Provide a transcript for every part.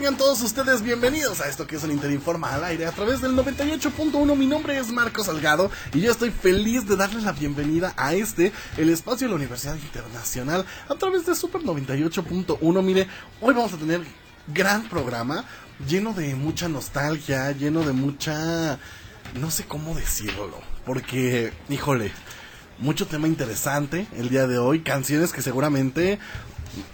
Tengan todos ustedes bienvenidos a esto que es el Interinforma al aire a través del 98.1. Mi nombre es Marco Salgado y yo estoy feliz de darles la bienvenida a este, el espacio de la Universidad Internacional, a través de Super 98.1. Mire, hoy vamos a tener gran programa lleno de mucha nostalgia, lleno de mucha... no sé cómo decirlo, porque, híjole, mucho tema interesante el día de hoy, canciones que seguramente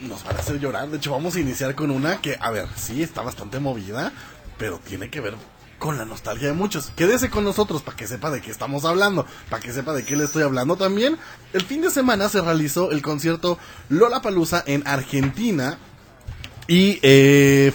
nos van a hacer llorar. De hecho, vamos a iniciar con una que, a ver, sí, está bastante movida, pero tiene que ver con la nostalgia de muchos. Quédese con nosotros para que sepa de qué estamos hablando, para que sepa de qué le estoy hablando también. El fin de semana se realizó el concierto Lola Palusa en Argentina y eh,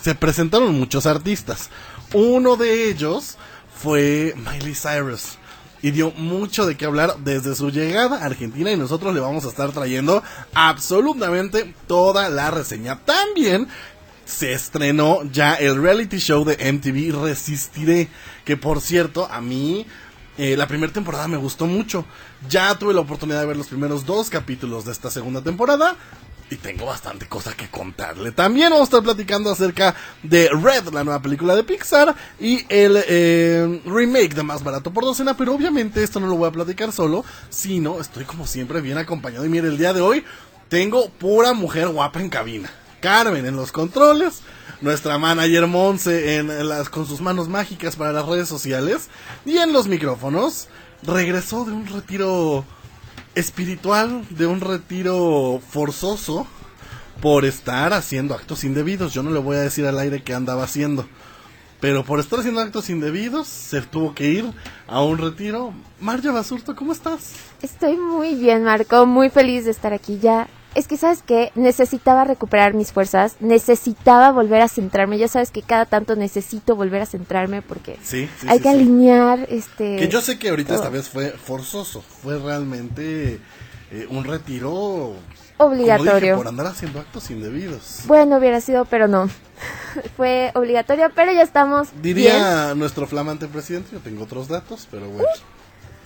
se presentaron muchos artistas. Uno de ellos fue Miley Cyrus y dio mucho de qué hablar desde su llegada a Argentina y nosotros le vamos a estar trayendo absolutamente toda la reseña. También se estrenó ya el reality show de MTV Resistiré, que por cierto a mí eh, la primera temporada me gustó mucho. Ya tuve la oportunidad de ver los primeros dos capítulos de esta segunda temporada y tengo bastante cosa que contarle. También vamos a estar platicando acerca de Red, la nueva película de Pixar, y el eh, remake de Más Barato por Docena, pero obviamente esto no lo voy a platicar solo, sino estoy como siempre bien acompañado. Y mire, el día de hoy tengo pura mujer guapa en cabina. Carmen en los controles, nuestra manager Monse en las, con sus manos mágicas para las redes sociales, y en los micrófonos regresó de un retiro espiritual de un retiro forzoso por estar haciendo actos indebidos. Yo no le voy a decir al aire que andaba haciendo. Pero por estar haciendo actos indebidos, se tuvo que ir a un retiro. Marja Basurto, ¿cómo estás? Estoy muy bien, Marco. Muy feliz de estar aquí ya es que sabes que necesitaba recuperar mis fuerzas, necesitaba volver a centrarme. Ya sabes que cada tanto necesito volver a centrarme porque hay que alinear este. Que yo sé que ahorita esta vez fue forzoso, fue realmente eh, un retiro obligatorio por andar haciendo actos indebidos. Bueno, hubiera sido, pero no. fue obligatorio, pero ya estamos. Diría nuestro flamante presidente, yo tengo otros datos, pero bueno.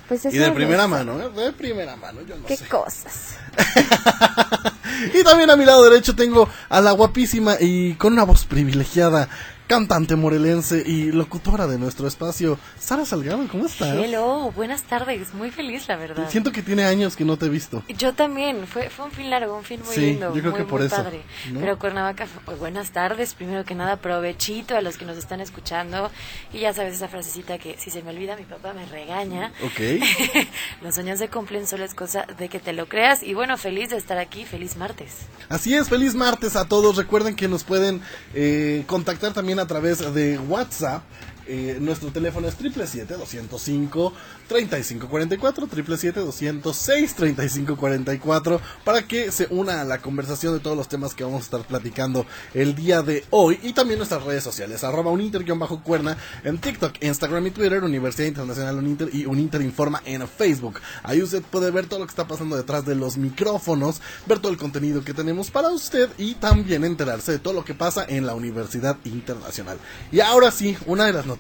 Pues y de primera mano, ¿eh? De primera mano, yo no sé. Qué cosas. y también a mi lado derecho tengo a la guapísima y con una voz privilegiada cantante morelense y locutora de nuestro espacio, Sara Salgado, ¿cómo estás? Hello, buenas tardes, muy feliz la verdad. Siento que tiene años que no te he visto. Yo también, fue, fue un fin largo, un fin muy lindo, yo creo que por eso, padre. Pero Cuernavaca, pues, buenas tardes, primero que nada, provechito a los que nos están escuchando. Y ya sabes esa frasecita que si se me olvida mi papá me regaña. Ok. los sueños se cumplen, solo es cosa de que te lo creas. Y bueno, feliz de estar aquí, feliz martes. Así es, feliz martes a todos. Recuerden que nos pueden eh, contactar también a través de WhatsApp. Eh, nuestro teléfono es 777-205 3544 777 3544 para que se una a la conversación de todos los temas que vamos a estar platicando el día de hoy. Y también nuestras redes sociales arroba bajo cuerna en TikTok, Instagram y Twitter Universidad Internacional Uninter y Uninter Informa en Facebook. Ahí usted puede ver todo lo que está pasando detrás de los micrófonos ver todo el contenido que tenemos para usted y también enterarse de todo lo que pasa en la Universidad Internacional. Y ahora sí, una de las noticias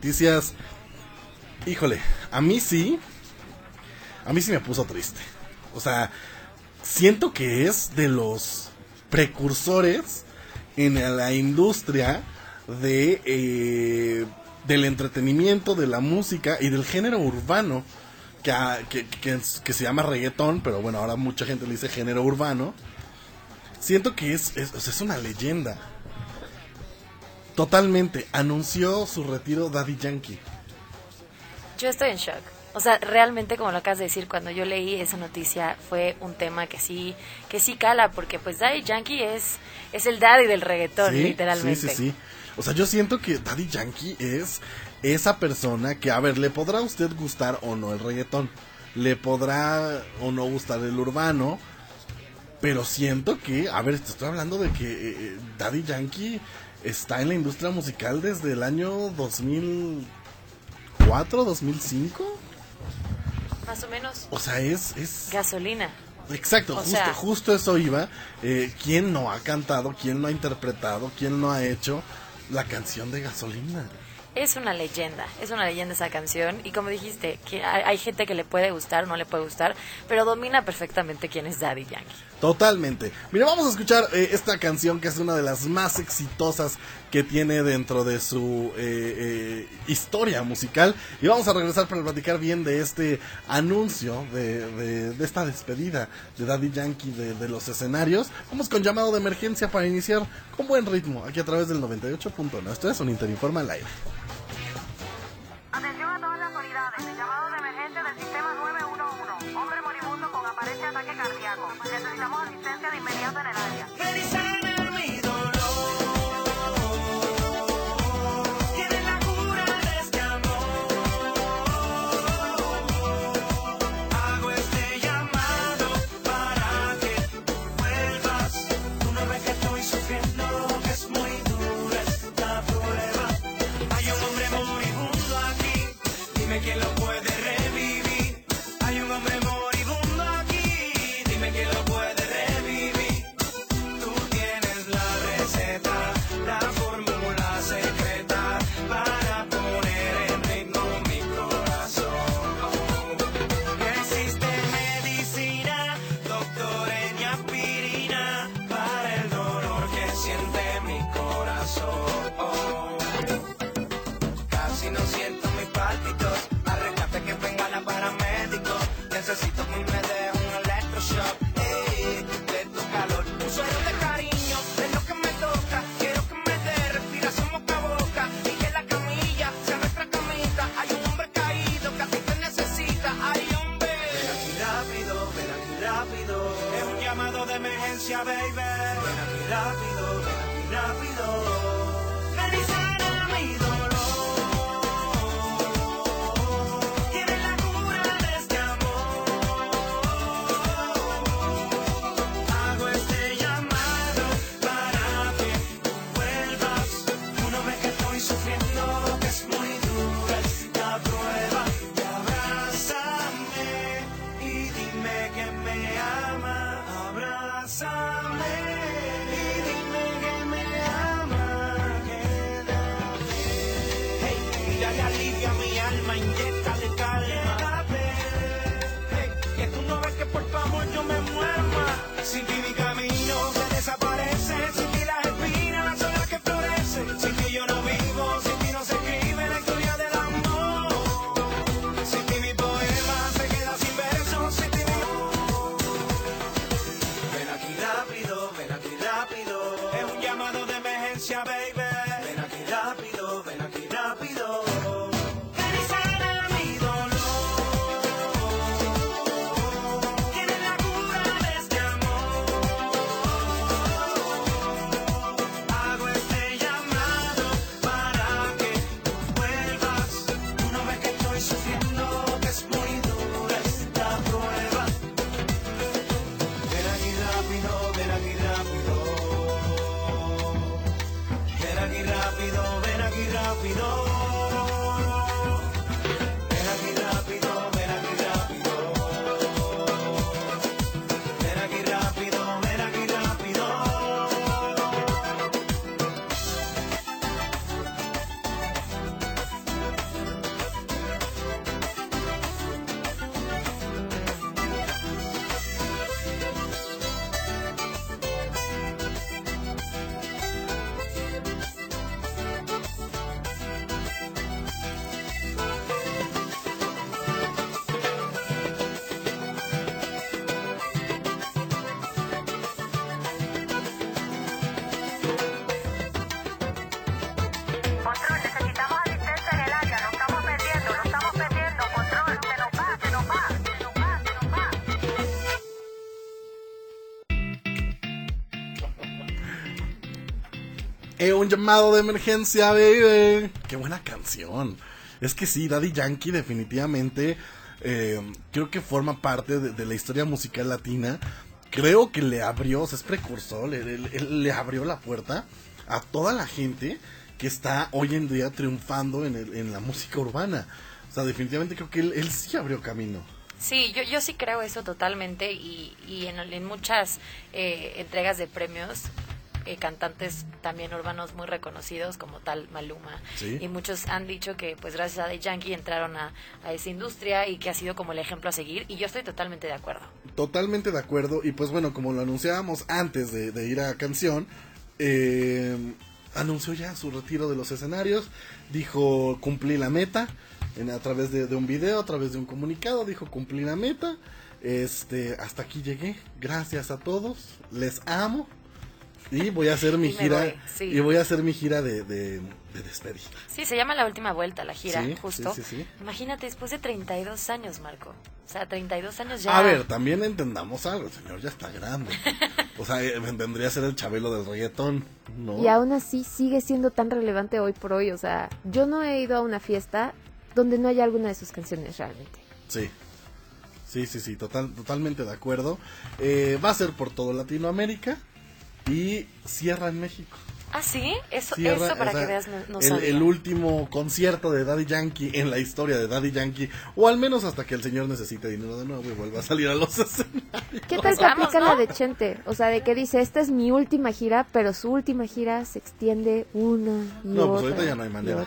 híjole, a mí sí, a mí sí me puso triste. O sea, siento que es de los precursores en la industria de eh, del entretenimiento, de la música y del género urbano que, que, se llama reggaetón, pero bueno, ahora mucha gente le dice género urbano. Siento que es, es una leyenda. Totalmente. Anunció su retiro Daddy Yankee. Yo estoy en shock. O sea, realmente, como lo acabas de decir, cuando yo leí esa noticia fue un tema que sí, que sí cala, porque pues Daddy Yankee es, es el daddy del reggaetón, literalmente. Sí, sí, sí. O sea, yo siento que Daddy Yankee es esa persona que, a ver, le podrá a usted gustar o no el reggaetón, le podrá o no gustar el urbano, pero siento que, a ver, te estoy hablando de que eh, eh, Daddy Yankee está en la industria musical desde el año 2000 2004, 2005. Más o menos. O sea, es... es... Gasolina. Exacto, justo, justo eso iba. Eh, ¿Quién no ha cantado? ¿Quién no ha interpretado? ¿Quién no ha hecho la canción de gasolina? es una leyenda, es una leyenda esa canción y como dijiste, que hay, gente que le puede gustar o no le puede gustar, pero domina perfectamente quién es Daddy Yankee. Totalmente. Mira, vamos a escuchar eh, esta canción que es una de las más exitosas que tiene dentro de su eh, eh, historia musical y vamos a regresar para platicar bien de este anuncio, de, de, esta despedida de Daddy Yankee de, los escenarios. Vamos con llamado de emergencia para iniciar con buen ritmo aquí a través del 98.1. Esto es un Interinforma Live. Un llamado de emergencia, baby. Qué buena canción. Es que sí, Daddy Yankee definitivamente eh, creo que forma parte de, la historia musical latina. Creo que le abrió, es precursor, le, abrió la puerta a toda la gente que está hoy en día triunfando en, en la música urbana. sea, definitivamente creo que él, sí abrió camino. Sí, yo, yo sí creo eso totalmente y, y en, en muchas eh, entregas de premios eh, cantantes también urbanos muy reconocidos como tal Maluma y muchos han dicho que pues gracias a The Yankee entraron a, esa industria y que ha sido como el ejemplo a seguir y yo estoy totalmente de acuerdo. Totalmente de acuerdo y pues bueno como lo anunciábamos antes de, ir a canción eh, anunció ya su retiro de los escenarios dijo cumplí la meta en, a través de, de un video a través de un comunicado dijo cumplí la meta este hasta aquí llegué gracias a todos les amo y voy a hacer mi gira y voy a hacer mi gira de, de, despedida. Sí, se llama La Última Vuelta, la gira, justo. Imagínate, después de 32 años, Marco. O sea, 32 años ya. A ver, también entendamos algo, el señor ya está grande. o sea, eh, vendría a ser el chabelo del reggaetón, ¿no? Y aún así sigue siendo tan relevante hoy por hoy. O sea, yo no he ido a una fiesta donde no haya alguna de sus canciones realmente. Sí. Sí, sí, sí, total, totalmente de acuerdo. Eh, va a ser por todo Latinoamérica y cierra en México. ¿Ah, sí? Eso, eso para que veas, no, el, el, último concierto de Daddy Yankee en la historia de Daddy Yankee, o al menos hasta que el señor necesite dinero de nuevo y vuelva a salir a los escenarios. ¿Qué tal que aplica la de Chente? O sea, de que dice, esta es mi última gira, pero su última gira se extiende una y no, otra. No, pues ahorita ya no hay manera.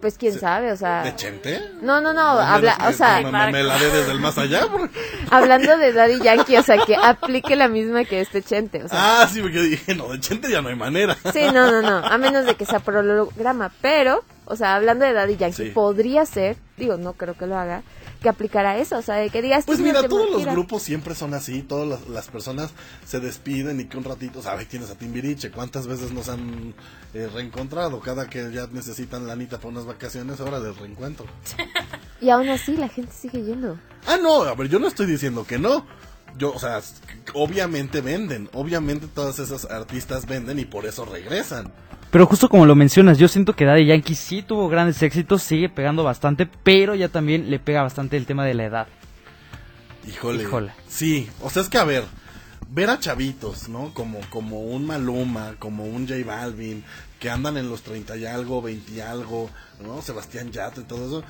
Pues quién sabe, o sea. ¿De Chente? No, no, no, habla, o sea. Me, la dé desde el más allá. Hablando de Daddy Yankee, o sea, que aplique la misma que este Chente, o sea. Ah, sí, porque dije, no, de Chente ya no hay manera. Sí, no, no, no, a menos de que sea por holograma, pero, o sea, hablando de Daddy Yankee, podría ser, digo, no creo que lo haga, que aplicara eso, o sea, de que digas... Pues mira, todos los grupos siempre son así, todas las, personas se despiden y que un ratito, ¿sabes? Tienes a Timbiriche, ¿cuántas veces nos han eh, reencontrado? Cada que ya necesitan la anita para unas vacaciones, ahora del reencuentro. y aún así la gente sigue yendo. Ah, no, a ver, yo no estoy diciendo que no. Yo, o sea, obviamente venden, obviamente todas esas artistas venden y por eso regresan. Pero justo como lo mencionas, yo siento que Daddy Yankee sí tuvo grandes éxitos, sigue pegando bastante, pero ya también le pega bastante el tema de la edad. Híjole. Híjole. Sí, o sea, es que a ver, ver a chavitos, ¿no? Como, como un Maluma, como un J Balvin, que andan en los 30 y algo, 20 y algo, ¿no? Sebastián Yatra y todo eso.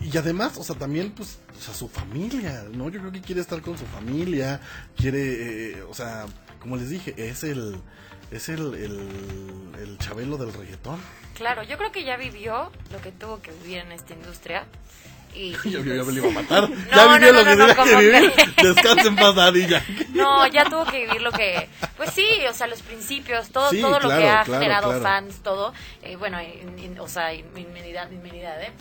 Y además, o sea, también, pues, o sea, su familia, ¿no? Yo creo que quiere estar con su familia, quiere, eh, o sea, como les dije, es el es el, el, chabelo del reggaetón. Claro, yo creo que ya vivió lo que tuvo que vivir en esta industria. Y, yo, ya me lo iba a matar. ya vivió lo que tenía que vivir. Descansen pasadilla. no, ya tuvo que vivir lo que. Pues sí, o sea, los principios, todo, todo lo que ha generado fans, todo. Eh, bueno, o sea, inmenidad, inmenidad, ¿eh?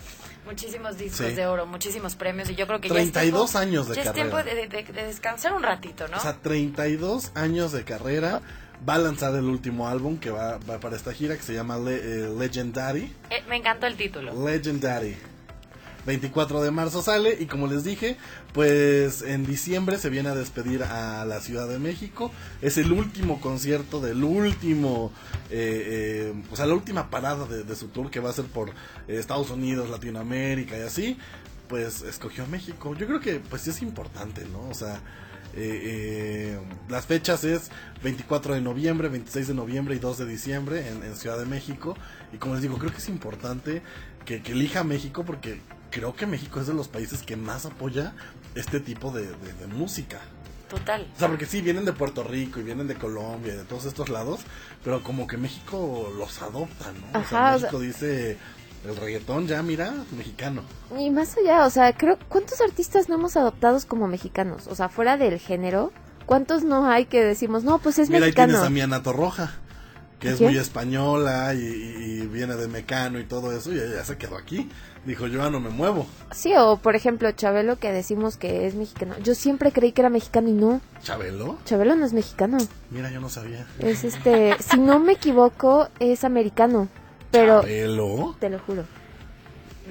Muchísimos discos de oro, muchísimos premios y yo creo que 32 ya es años de ya carrera. es tiempo de, de, descansar un ratito, ¿no? O sea, 32 años de carrera va a lanzar el último álbum que va, para esta gira que se llama eh, Legendary. Eh, me encantó el título. Legendary. 24 de marzo sale y como les dije, pues en diciembre se viene a despedir a la Ciudad de México. Es el último concierto del último, eh, eh o sea, la última parada de, de, su tour que va a ser por Estados Unidos, Latinoamérica y así. Pues escogió a México. Yo creo que pues sí es importante, ¿no? O sea, eh, eh, las fechas es 24 de noviembre, 26 de noviembre y 2 de diciembre en, Ciudad de México. Y como les digo, creo que es importante que, elija México porque creo que México es de los países que más apoya este tipo de, música. Total. O sea, porque sí, vienen de Puerto Rico y vienen de Colombia y de todos estos lados, pero como que México los adopta, ¿no? o sea, México dice, el reggaetón ya, mira, mexicano. Y más allá, o sea, creo, ¿cuántos artistas no hemos adoptado como mexicanos? O sea, fuera del género, ¿cuántos no hay que decimos, no, pues es mexicano? Mira, ahí tienes a mi Roja, que es muy española y, viene de Mecano y todo eso, y ella se quedó aquí. Dijo, yo ya no me muevo. Sí, o por ejemplo, Chabelo, que decimos que es mexicano. Yo siempre creí que era mexicano y no. ¿Chabelo? Chabelo no es mexicano. Mira, yo no sabía. Es este, si no me equivoco, es americano. Pero, ¿Chabelo? Te lo juro.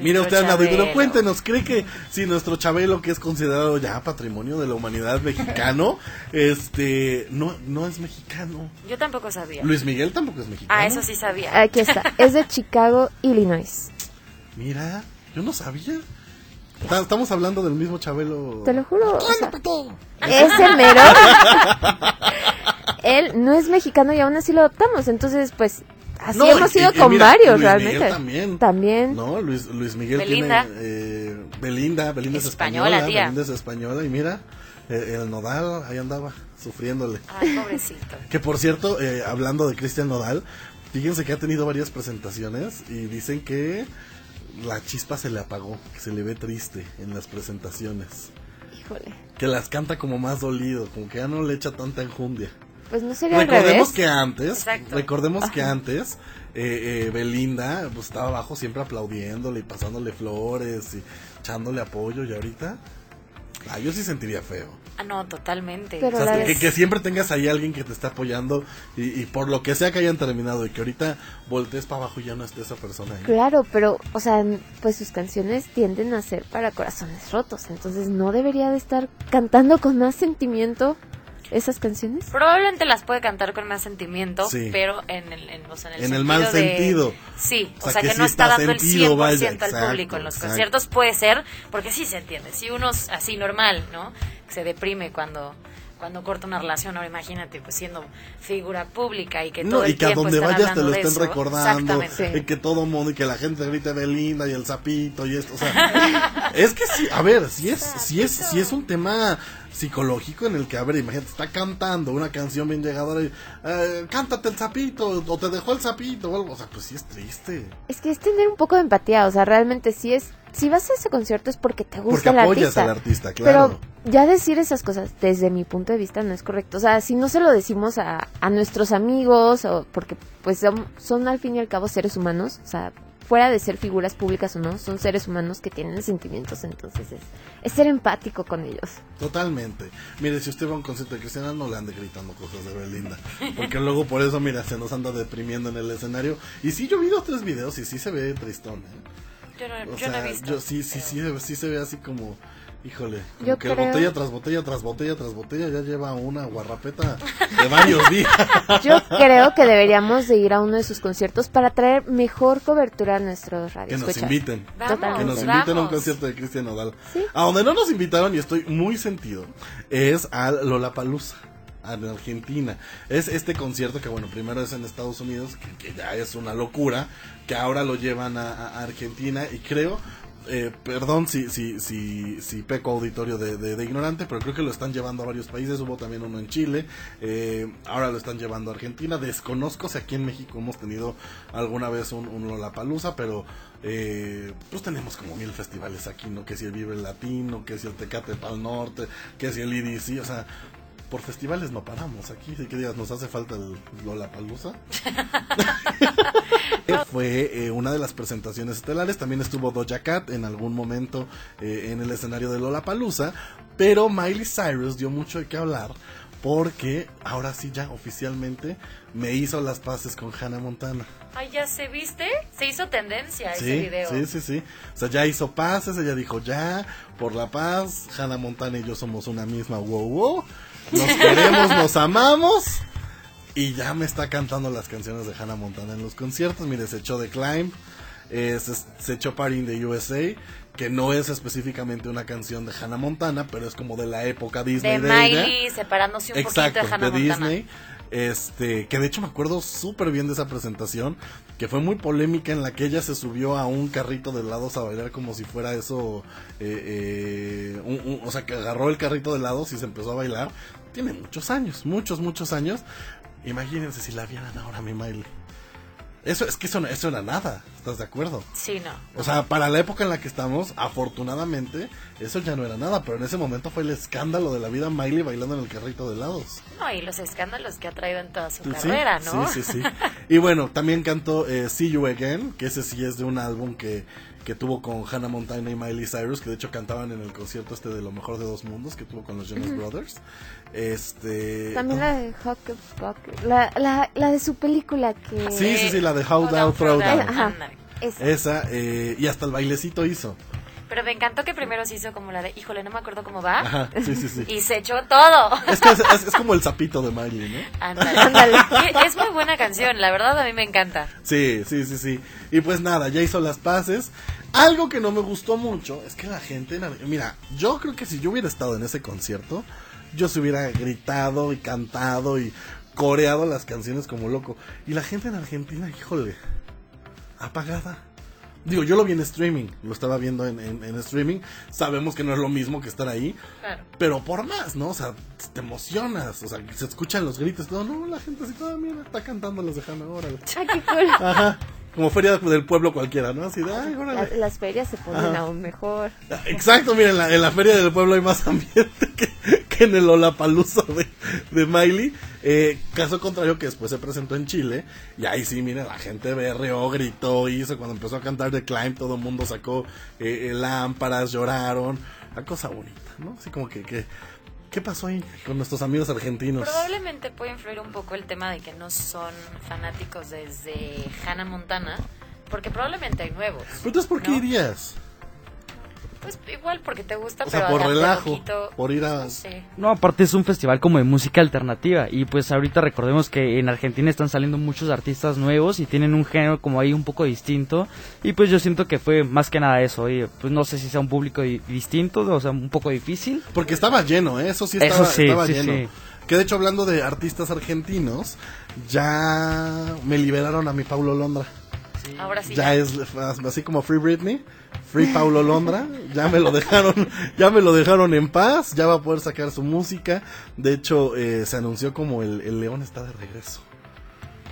Mira usted, Ana, pero cuéntenos, ¿cree que si nuestro Chabelo, que es considerado ya patrimonio de la humanidad mexicano, este, no, no es mexicano? Yo tampoco sabía. Luis Miguel tampoco es mexicano. Ah, eso sí sabía. Aquí está, es de Chicago, Illinois. Mira, yo no sabía. Estamos hablando del mismo Chabelo. Te lo juro. es el mero. Él no es mexicano y aún así lo adoptamos. Entonces, pues, así hemos sido con varios, Luis realmente. Miguel también. También. No, Luis, Luis Miguel Belinda. tiene. Eh, Belinda, Belinda es Española, española. tía. Belinda es española. Y mira, eh, el Nodal ahí andaba, sufriéndole. Ay, pobrecito. Que por cierto, eh, hablando de Cristian Nodal, fíjense que ha tenido varias presentaciones y dicen que la chispa se le apagó, que se le ve triste en las presentaciones. Híjole. Que las canta como más dolido, como que ya no le echa tanta enjundia. Pues no sería al Recordemos revés. que antes, Exacto. recordemos que antes eh, eh, Belinda pues, estaba abajo siempre aplaudiéndole y pasándole flores y echándole apoyo y ahorita, ah, yo sí sentiría feo. Ah, no, totalmente. Pero O sea, que, vez- que siempre tengas ahí alguien que te esté apoyando y, y por lo que sea que hayan terminado y que ahorita voltees para abajo y ya no esté esa persona ahí. Claro, pero, o sea, pues sus canciones tienden a ser para corazones rotos, entonces no debería de estar cantando con más sentimiento esas canciones. Probablemente las puede cantar con más sentimiento, Sí. pero en el, en, o sea, en el, En el mal de- sentido. Sí, o O sea, que, que no sí está está dando el sentido, 100% vaya, al exacto, público. En los exacto. conciertos puede ser, porque sí se entiende. Si uno es así normal, ¿no? Se deprime cuando cuando corta una relación, ahora imagínate, pues siendo figura pública y que todo No, el y que a tiempo donde están vayas te lo estén eso. recordando, y que todo mundo, y que la gente grite Belinda y el sapito y esto, o sea, es que sí, a ver, si es, si es, si es un tema psicológico en el que, a ver, imagínate, está cantando una canción bien llegadora y, eh, cántate el sapito, o te dejó el sapito, o algo, o sea, pues sí es triste. Es que es tener un poco de empatía, o sea, realmente si es, si vas a ese concierto es porque te gusta Porque el apoyas artista. al artista, claro. Pero ya decir esas cosas desde mi punto de vista no es correcto. O sea, si no se lo decimos a, a nuestros amigos, o porque pues son, son al fin y al cabo seres humanos, o sea, fuera de ser figuras públicas o no, son seres humanos que tienen sentimientos, entonces es, es ser empático con ellos. Totalmente. Mire, si usted va a un concierto de Cristiana, no le ande gritando cosas de Belinda. Porque luego por eso, mira, se nos anda deprimiendo en el escenario. Y sí, yo vi dos, tres videos y sí se ve tristón, ¿eh? Yo no, O yo no sea, he visto. yo sí, sí, sí, sí se ve así como, híjole, como Yo que creo- botella tras botella tras botella tras botella ya lleva una guarrapeta de varios días. Yo creo que deberíamos de ir a uno de sus conciertos para traer mejor cobertura a nuestros que radios. nos inviten. Vamos, Que nos Totalmente. inviten a un concierto de Cristian Nodal. Sí. A donde no nos invitaron, y estoy muy sentido, es al Lollapalooza. En Argentina. Es este concierto que, bueno, primero es en Estados Unidos, que, ya es una locura, que ahora lo llevan a, Argentina y creo, eh, perdón si, si, si, si peco auditorio de, de- ignorante, pero creo que lo están llevando a varios países, hubo también uno en Chile, eh, ahora lo están llevando a Argentina, desconozco si aquí en México hemos tenido alguna vez un, un Lollapalooza, pero eh, pues tenemos como mil festivales aquí, ¿no? Que si el Vive Latino, que si el Tecate Pal Norte, que si el IDC, o sea, por festivales no paramos aquí, si que digas, nos hace falta el Lollapalooza. Fue eh, una de las presentaciones estelares. También estuvo Doja Cat en algún momento eh, en el escenario de Lollapalooza. Pero Miley Cyrus dio mucho de qué hablar. Porque ahora sí, ya oficialmente me hizo las paces con Hannah Montana. Ay, ya se viste. Se hizo tendencia ese Sí, video. sí, sí, sí. O sea, ya hizo pases, ella dijo ya, por la paz. Hannah Montana y yo somos una misma, wow, wow. Nos queremos, nos amamos. Y ya me está cantando las canciones de Hannah Montana en los conciertos. Mire, se echó The Climb, eh, se, se echó Party in the USA, que no es específicamente una canción de Hannah Montana, pero es como de la época Disney De de ella. Miley separándose un Exacto, poquito de Hannah de Montana. Disney. Este, que de hecho me acuerdo súper bien de esa presentación, que fue muy polémica en la que ella se subió a un carrito de helados a bailar como si fuera eso, eh, eh, un- un- o sea, que agarró el carrito de helados y se empezó a bailar. Tiene muchos años, muchos, muchos años. Imagínense si la vieran ahora mi Miley. Eso es que eso, no- eso era nada, ¿estás de acuerdo? Sí, no. O sea, para la época en la que estamos, afortunadamente, eso ya no era nada, pero en ese momento fue el escándalo de la vida Miley bailando en el carrito de helados. No, y los escándalos que ha traído en toda su Sí, carrera, ¿no? Sí, sí, sí. Y bueno, también cantó eh, See You Again, que ese sí es de un álbum que, que tuvo con Hannah Montana y Miley Cyrus, que de hecho cantaban en el concierto este de Lo Mejor de Dos Mundos que tuvo con los Jonas Brothers. Este... También la de Hucklepuck, la, la, la de su película que... Sí, sí, sí, la de How Down, Throw Down. Esa, eh, y hasta el bailecito hizo. Pero me encantó que primero se hizo como la de, híjole, no me acuerdo cómo va. Ajá, sí, sí, sí. Y se echó todo. Es, que es, es- es como el sapito de Miley, ¿no? Ándale. Ándale. Es muy buena canción, la verdad a mí me encanta. Sí, sí, sí, sí. Y pues nada, ya hizo las paces. Algo que no me gustó mucho es que la gente... Mira, yo creo que si yo hubiera estado en ese concierto, yo se hubiera gritado y cantado y... coreado las canciones como loco. Y la gente en Argentina, híjole, apagada. Digo, yo lo vi en streaming, lo estaba viendo en, en, streaming. Sabemos que no es lo mismo que estar ahí, pero por más, ¿no? O sea, te emocionas, o sea, se escuchan los gritos, todo, no, la gente así toda, mira, está cantando los de Hannah, órale. Ah, qué cool. Ajá como feria del pueblo cualquiera, ¿no? Así de, ay, las ferias se ponen aún mejor. Exacto, miren, en la, feria del pueblo hay más ambiente que, que en el Olapalooza de, de Miley. Eh, caso contrario que después se presentó en Chile. Y ahí sí, miren, la gente berreó, gritó, hizo. Cuando empezó a cantar The Climb, todo el mundo sacó eh, eh, lámparas, lloraron. Una cosa bonita, ¿no? Así como que, que ¿Qué pasó ahí con nuestros amigos argentinos? Probablemente puede influir un poco el tema de que no son fanáticos desde Hannah Montana, porque probablemente hay nuevos. ¿Pero entonces por qué irías? Pues igual porque te gusta, o pero sea, por relajo, por ir a... No, aparte es un festival como de música alternativa y pues ahorita recordemos que en Argentina están saliendo muchos artistas nuevos y tienen un género como ahí un poco distinto y pues yo siento que fue más que nada eso, y pues no sé si sea un público distinto, o sea, un poco difícil. Porque estaba lleno, ¿eh? eso sí estaba, estaba lleno. Que de hecho hablando de artistas argentinos, ya me liberaron a mi Paulo Londra. Ahora sí. Ya, es así como Free Britney, Free Paulo Londra, ya me lo dejaron, ya me lo dejaron en paz, ya va a poder sacar su música. De hecho, eh, se anunció como el, el, León está de regreso.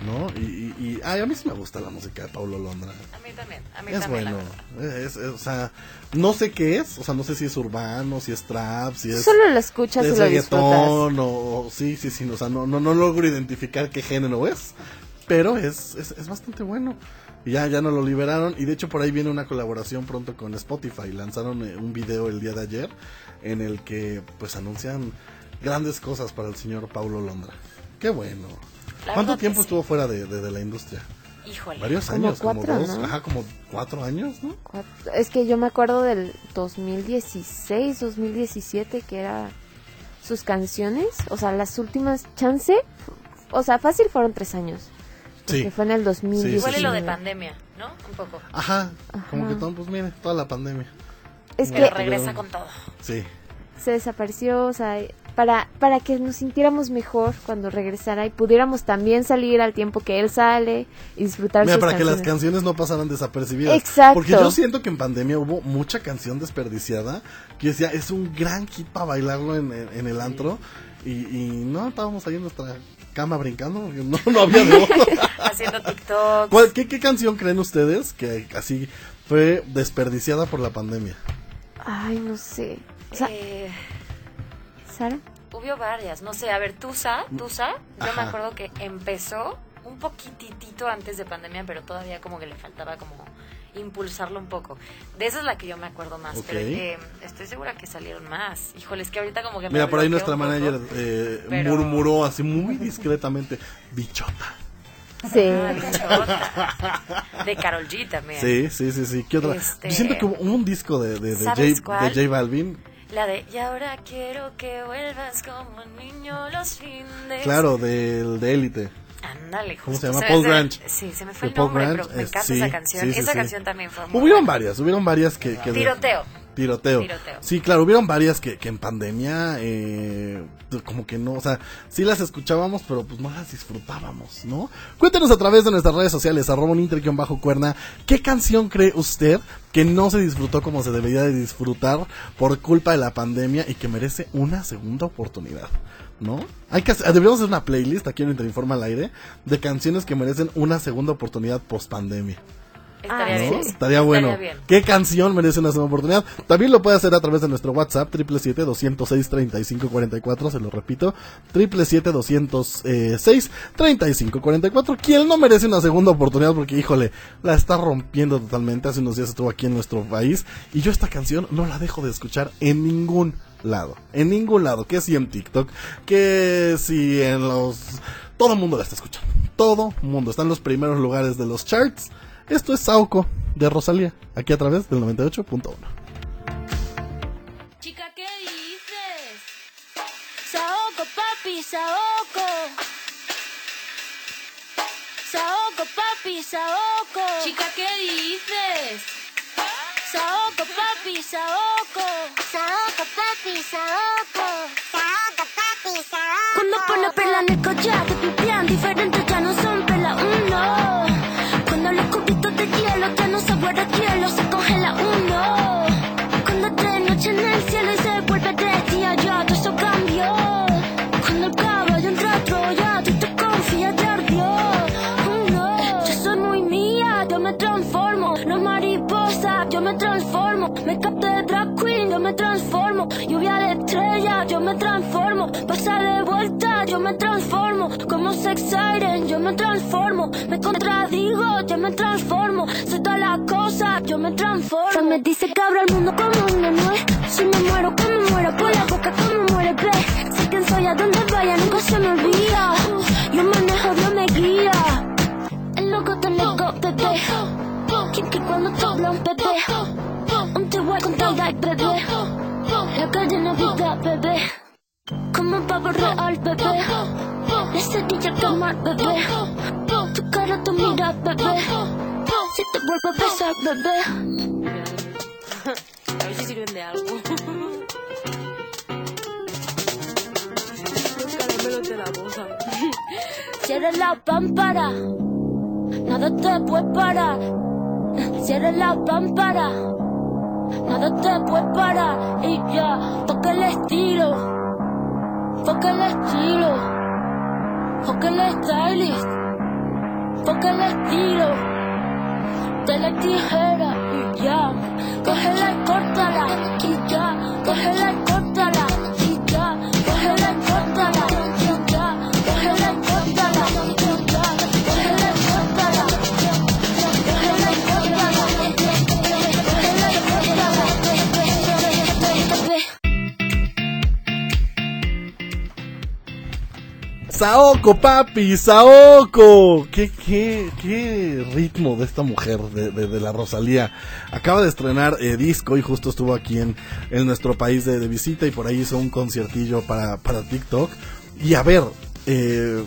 ¿No? Y, y, ay, a mí sí me gusta la música de Paulo Londra. A mí también, a mí es también. Bueno. Es, o sea, no sé qué es, o sea, no sé si es urbano, si es trap, si es. Solo lo escuchas es y lo reggaetón, o, sí, sí, sí, o sea, no, no, no logro identificar qué género es, pero es, es, es bastante bueno. Y ya, ya no lo liberaron. Y de hecho por ahí viene una colaboración pronto con Spotify. Lanzaron eh, un video el día de ayer en el que pues anuncian grandes cosas para el señor Paulo Londra. Qué bueno. ¿Cuánto tiempo estuvo fuera de, de, la industria? Híjole. Varios años, como dos, ajá, como cuatro años, ¿no? Es que yo me acuerdo del 2016, 2017, que era sus canciones, o sea, las últimas chance, o sea, fácil fueron tres años. Sí. Que fue en el 2019. Igual lo de pandemia, ¿no? Un poco. Ajá, como que todo, pues mire, toda la pandemia. Es que regresa con todo. Sí. Se desapareció, o sea, para, para que nos sintiéramos mejor cuando regresara y pudiéramos también salir al tiempo que él sale y disfrutar Mira, para que las canciones no pasaran desapercibidas. Exacto. Porque yo siento que en pandemia hubo mucha canción desperdiciada que decía, es un gran kit para bailarlo en, en, el antro. Y, y, no, estábamos ahí en nuestra cama brincando, no, no había de Haciendo TikTok. Qué, canción creen ustedes que así fue desperdiciada por la pandemia? Ay, no sé. Eh, ¿Sara? Hubo varias, no sé, a ver, Tusa, Tusa, yo me acuerdo que empezó un poquitito antes de pandemia, pero todavía como que le faltaba como impulsarlo un poco. De esa es la que yo me acuerdo más, pero estoy segura que salieron más. Híjole, es que ahorita como que... Mira, por ahí nuestra manager eh, murmuró así muy discretamente, bichota. Sí. Ah. De Carol G también. Sí, sí, sí, sí. ¿Qué otra? Este, yo siento que hubo un disco de, de, de, J, Balvin la de, y ahora quiero que vuelvas como niño los fines. Claro, del de Élite. Ándale, ¿Cómo se llama? Paul Grange. Sí, se me fue el nombre, pero me encanta esa canción. esa canción también fue muy Hubieron varias, hubieron varias que... que Tiroteo. Tiroteo. Sí, claro, hubieron varias que, que en pandemia, eh, como que no, o sea, sí las escuchábamos, pero pues no las disfrutábamos, ¿no? Cuéntenos a través de nuestras redes sociales, arroba un bajo cuerna, ¿qué canción cree usted que no se disfrutó como se debería de disfrutar por culpa de la pandemia y que merece una segunda oportunidad? ¿No? Hay que deberíamos hacer una playlist aquí en Interinforma al aire de canciones que merecen una segunda oportunidad post pandemia. Estaría, bien. Estaría bueno. ¿Qué canción merece una segunda oportunidad? También lo puede hacer a través de nuestro WhatsApp, 777-206-3544, se lo repito, 777-206-3544. ¿Quién no merece una segunda oportunidad? Porque, híjole, la está rompiendo totalmente. Hace unos días estuvo aquí en nuestro país y yo esta canción no la dejo de escuchar en ningún lado. En ningún lado. Que si en TikTok, que si en los... Todo el mundo la está escuchando. Todo mundo. Está en los primeros lugares de los charts. Esto es Sauco de Rosalía. Aquí a través del 98.1. Chica, ¿qué dices? Saoco, papi, Saoco. Saoco, papi, Saoco. Chica, ¿qué dices? Saoco, papi, Saoco. Saoco, papi, Saoco. Saoco, papi, Cuando pone perla en el collar, te pipián diferentes, ya no son perla uno. Cuando los cubitos de hielo ya no se guarda hielo, se congela me transformo. Pasa de vuelta, yo me transformo. Como sex siren, yo me transformo. Me contradigo, yo me transformo. Soy toda la cosa, yo me transformo. Me dice que abra el mundo como una nuez. Si me muero, que me muero por la boca, como muere, ve. Sé quién soy, a donde vaya, nunca se me olvida. Yo manejo, Dios me guía. El loco te lego, bebé. Quien que cuando te habla un bebé. Un te voy a contar, bebé. La calle no vida, bebé. Como un pavo real, bebé. Cerilla quemar, bebé. Tu cara, tu mira, bebé. Si te vuelvo a besar, bebé. A ver si sirven de algo. Los caramelos de la boca. Cierra la pámpara. Nada te puede parar. Cierra la pámpara. Nada te puede parar. Y ya, toca el estilo. Toca el estilo. Toca el stylist. Toca el estilo. De la tijera y ya. Cógela y córtala. Saoko, papi, Saoko. ¿Qué, qué, qué ritmo de esta mujer, de, de, de la Rosalía. Acaba de estrenar eh, disco y justo estuvo aquí en, en nuestro país de, de visita y por ahí hizo un conciertillo para, para TikTok. Y a ver, eh,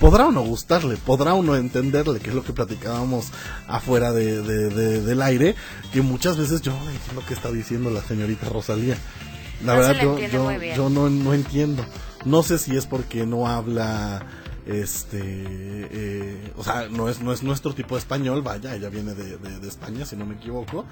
podrá o no gustarle, podrá o no entenderle, que es lo que platicábamos afuera de, de- de- del aire, que muchas veces yo no entiendo qué está diciendo la señorita Rosalía. La No verdad yo, yo, yo no, no entiendo. No sé si es porque no habla este eh, o sea no es no es nuestro tipo de español vaya ella viene de, de- de España si no me equivoco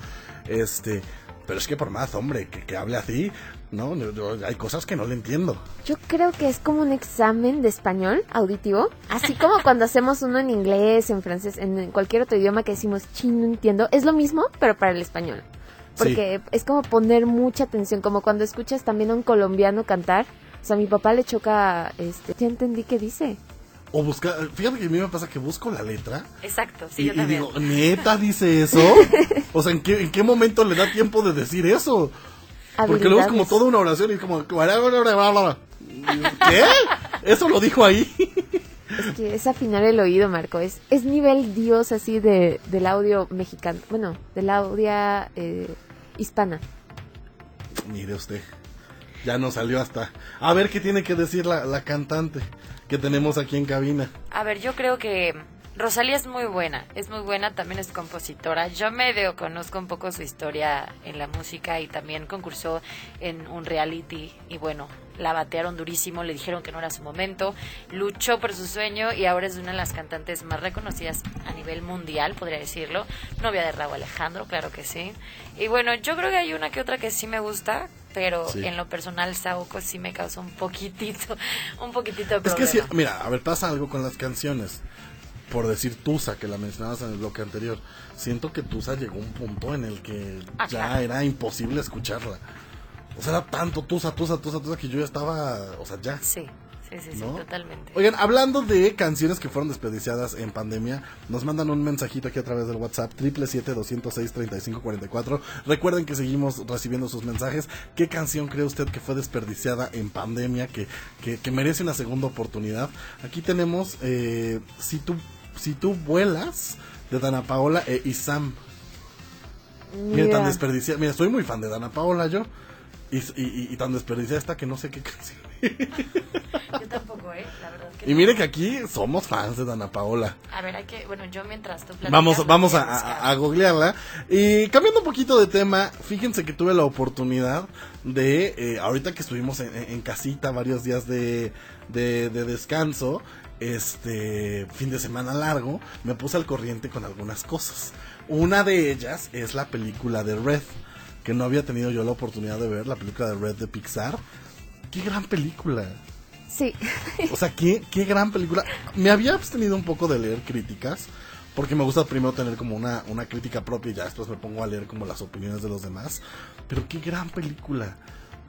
este pero es que por más hombre que, que hable así no Yo- yo- hay cosas que no le entiendo Yo creo que es como un examen de español auditivo, así como cuando hacemos uno en inglés, en francés, en cualquier otro idioma que decimos, ching, no entiendo, es lo mismo, pero para el español. Porque es como poner mucha atención, como cuando escuchas también a un colombiano cantar. O sea, a mi papá le choca, este, ya entendí qué dice. o buscar fíjate que a mí me pasa que busco la letra Exacto, sí, y, yo y también. digo neta dice eso o sea en qué en qué momento le da tiempo de decir eso porque luego es como toda una oración y es como ¿qué? eso lo dijo ahí Es que es afinar el oído, Marco. Es, es nivel dios así de, del audio mexicano. Bueno, del audio eh, hispana. Mire usted, ya nos salió hasta. A ver qué tiene que decir la, la cantante que tenemos aquí en cabina. A ver, yo creo que Rosalía es muy buena, es muy buena, también es compositora. Yo medio conozco un poco su historia en la música y también concursó en un reality y bueno, la batearon durísimo, le dijeron que no era su momento, luchó por su sueño y ahora es una de las cantantes más reconocidas a nivel mundial, podría decirlo. Novia de Raúl Alejandro, claro que sí. Y bueno, yo creo que hay una que otra que sí me gusta, pero Sí. en lo personal Saoko sí me causa un poquitito, un poquitito de Es que problema. sí, mira, a ver, pasa algo con las canciones. Por decir Tusa, que la mencionabas en el bloque anterior. Siento que Tusa llegó a un punto en el que Ah, ya claro. era imposible escucharla. O sea, era tanto Tusa, Tusa, Tusa, Tusa que yo ya estaba. O sea, ya. Sí, sí, sí, sí, ¿no? totalmente. Oigan, hablando de canciones que fueron desperdiciadas en pandemia, nos mandan un mensajito aquí a través del WhatsApp, 777-206-3544. Recuerden que seguimos recibiendo sus mensajes. ¿Qué canción cree usted que fue desperdiciada en pandemia, que, que, que merece una segunda oportunidad? Aquí tenemos eh, si, tú, si tú vuelas, de Dana Paola e Isam. Mira, tan desperdiciada. Mira, soy muy fan de Dana Paola yo. Y, y, y- y tan desperdiciada está que no sé qué canción yo tampoco, ¿eh? La verdad que Y mire que aquí somos fans de Dana Paola. A ver, hay que, bueno, yo mientras tú platicas, Vamos, vamos a, a, googlearla. Y cambiando un poquito de tema, fíjense que tuve la oportunidad de, eh, ahorita que estuvimos en, casita varios días de, de, de descanso, este fin de semana largo, me puse al corriente con algunas cosas. Una de ellas es la película de Red, que no había tenido yo la oportunidad de ver, la película de Red de Pixar. Qué gran película. Sí. O sea, qué, qué gran película. Me había abstenido un poco de leer críticas, porque me gusta primero tener como una, una crítica propia y ya después me pongo a leer como las opiniones de los demás. Pero qué gran película.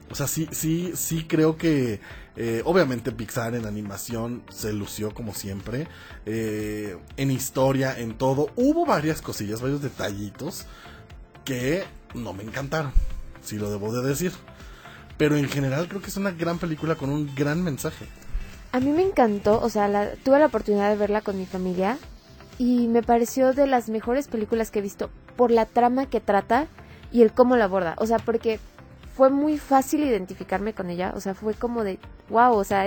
O sea, sí, sí, sí creo que eh, obviamente Pixar en animación se lució como siempre. Eh, en historia, en todo. Hubo varias cosillas, varios detallitos que no me encantaron. Si lo debo de decir. Pero en general creo que es una gran película con un gran mensaje. A mí me encantó, o sea, tuve la oportunidad de verla con mi familia y me pareció de las mejores películas que he visto por la trama que trata y el cómo la aborda. O sea, porque fue muy fácil identificarme con ella. O sea, fue como de, wow, o sea,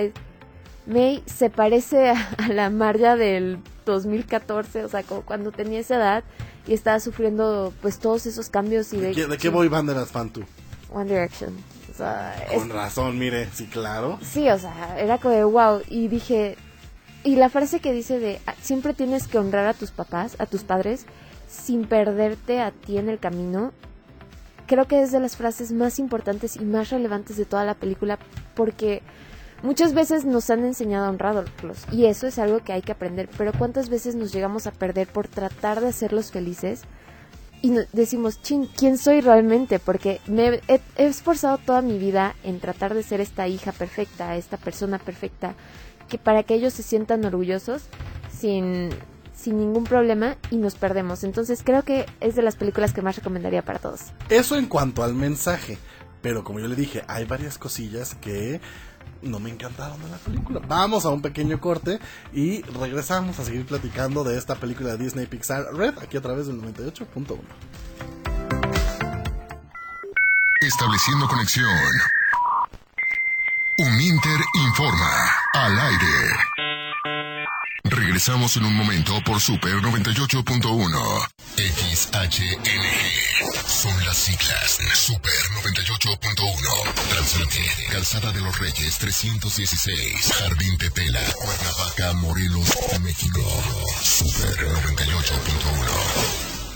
May se parece a, la Marja del 2014, o sea, como cuando tenía esa edad y estaba sufriendo pues todos esos cambios y de... ¿De qué, band eras fan tú? One Direction. Sea, Con razón, mire, sí, claro. Sí, o sea, era como de wow. Y dije, y la frase que dice de ah, siempre tienes que honrar a tus papás, a tus padres, sin perderte a ti en el camino, creo que es de las frases más importantes y más relevantes de toda la película porque muchas veces nos han enseñado a honrarlos y eso es algo que hay que aprender, pero ¿cuántas veces nos llegamos a perder por tratar de hacerlos felices? Y decimos, chin, ¿quién soy realmente? Porque me he, he esforzado toda mi vida en tratar de ser esta hija perfecta, esta persona perfecta, que para que ellos se sientan orgullosos sin sin ningún problema y nos perdemos. Entonces creo que es de las películas que más recomendaría para todos. Eso en cuanto al mensaje. Pero como yo le dije, hay varias cosillas que no me encantaron de la película. Vamos a un pequeño corte y regresamos a seguir platicando de esta película de Disney Pixar Red aquí a través del 98.1. Estableciendo conexión. Un Inter informa al aire. Regresamos en un momento por Super 98.1. XHNG. Son las siglas Super 98.1. Transmitir. Calzada de los Reyes 316. Jardín Tetela. Cuernavaca, Morelos, México. Super 98.1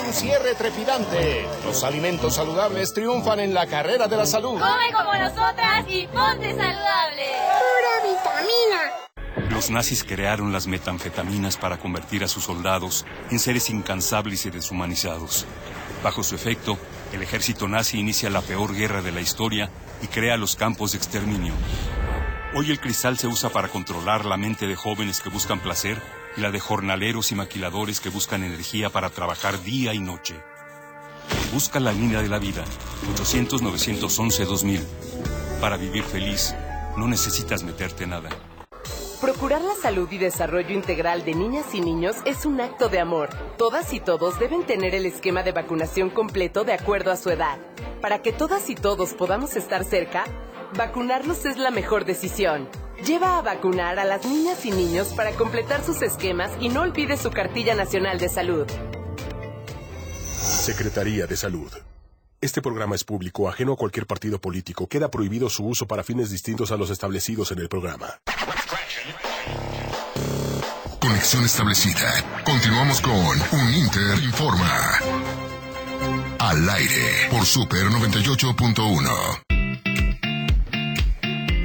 un cierre trepidante. Los alimentos saludables triunfan en la carrera de la salud. Come como nosotras y ponte saludable. Pura vitamina. Los nazis crearon las metanfetaminas para convertir a sus soldados en seres incansables y deshumanizados. Bajo su efecto, el ejército nazi inicia la peor guerra de la historia y crea los campos de exterminio. Hoy el cristal se usa para controlar la mente de jóvenes que buscan placer y la de jornaleros y maquiladores que buscan energía para trabajar día y noche. Busca la línea de la vida, 800-911-2000. Para vivir feliz, no necesitas meterte nada. Procurar la salud y desarrollo integral de niñas y niños es un acto de amor. Todas y todos deben tener el esquema de vacunación completo de acuerdo a su edad. Para que todas y todos podamos estar cerca, vacunarlos es la mejor decisión. Lleva a vacunar a las niñas y niños para completar sus esquemas y no olvide su cartilla nacional de salud. Secretaría de Salud. Este programa es público, ajeno a cualquier partido político. Queda prohibido su uso para fines distintos a los establecidos en el programa. Conexión establecida. Continuamos con Un Inter Informa. Al aire por Super 98.1.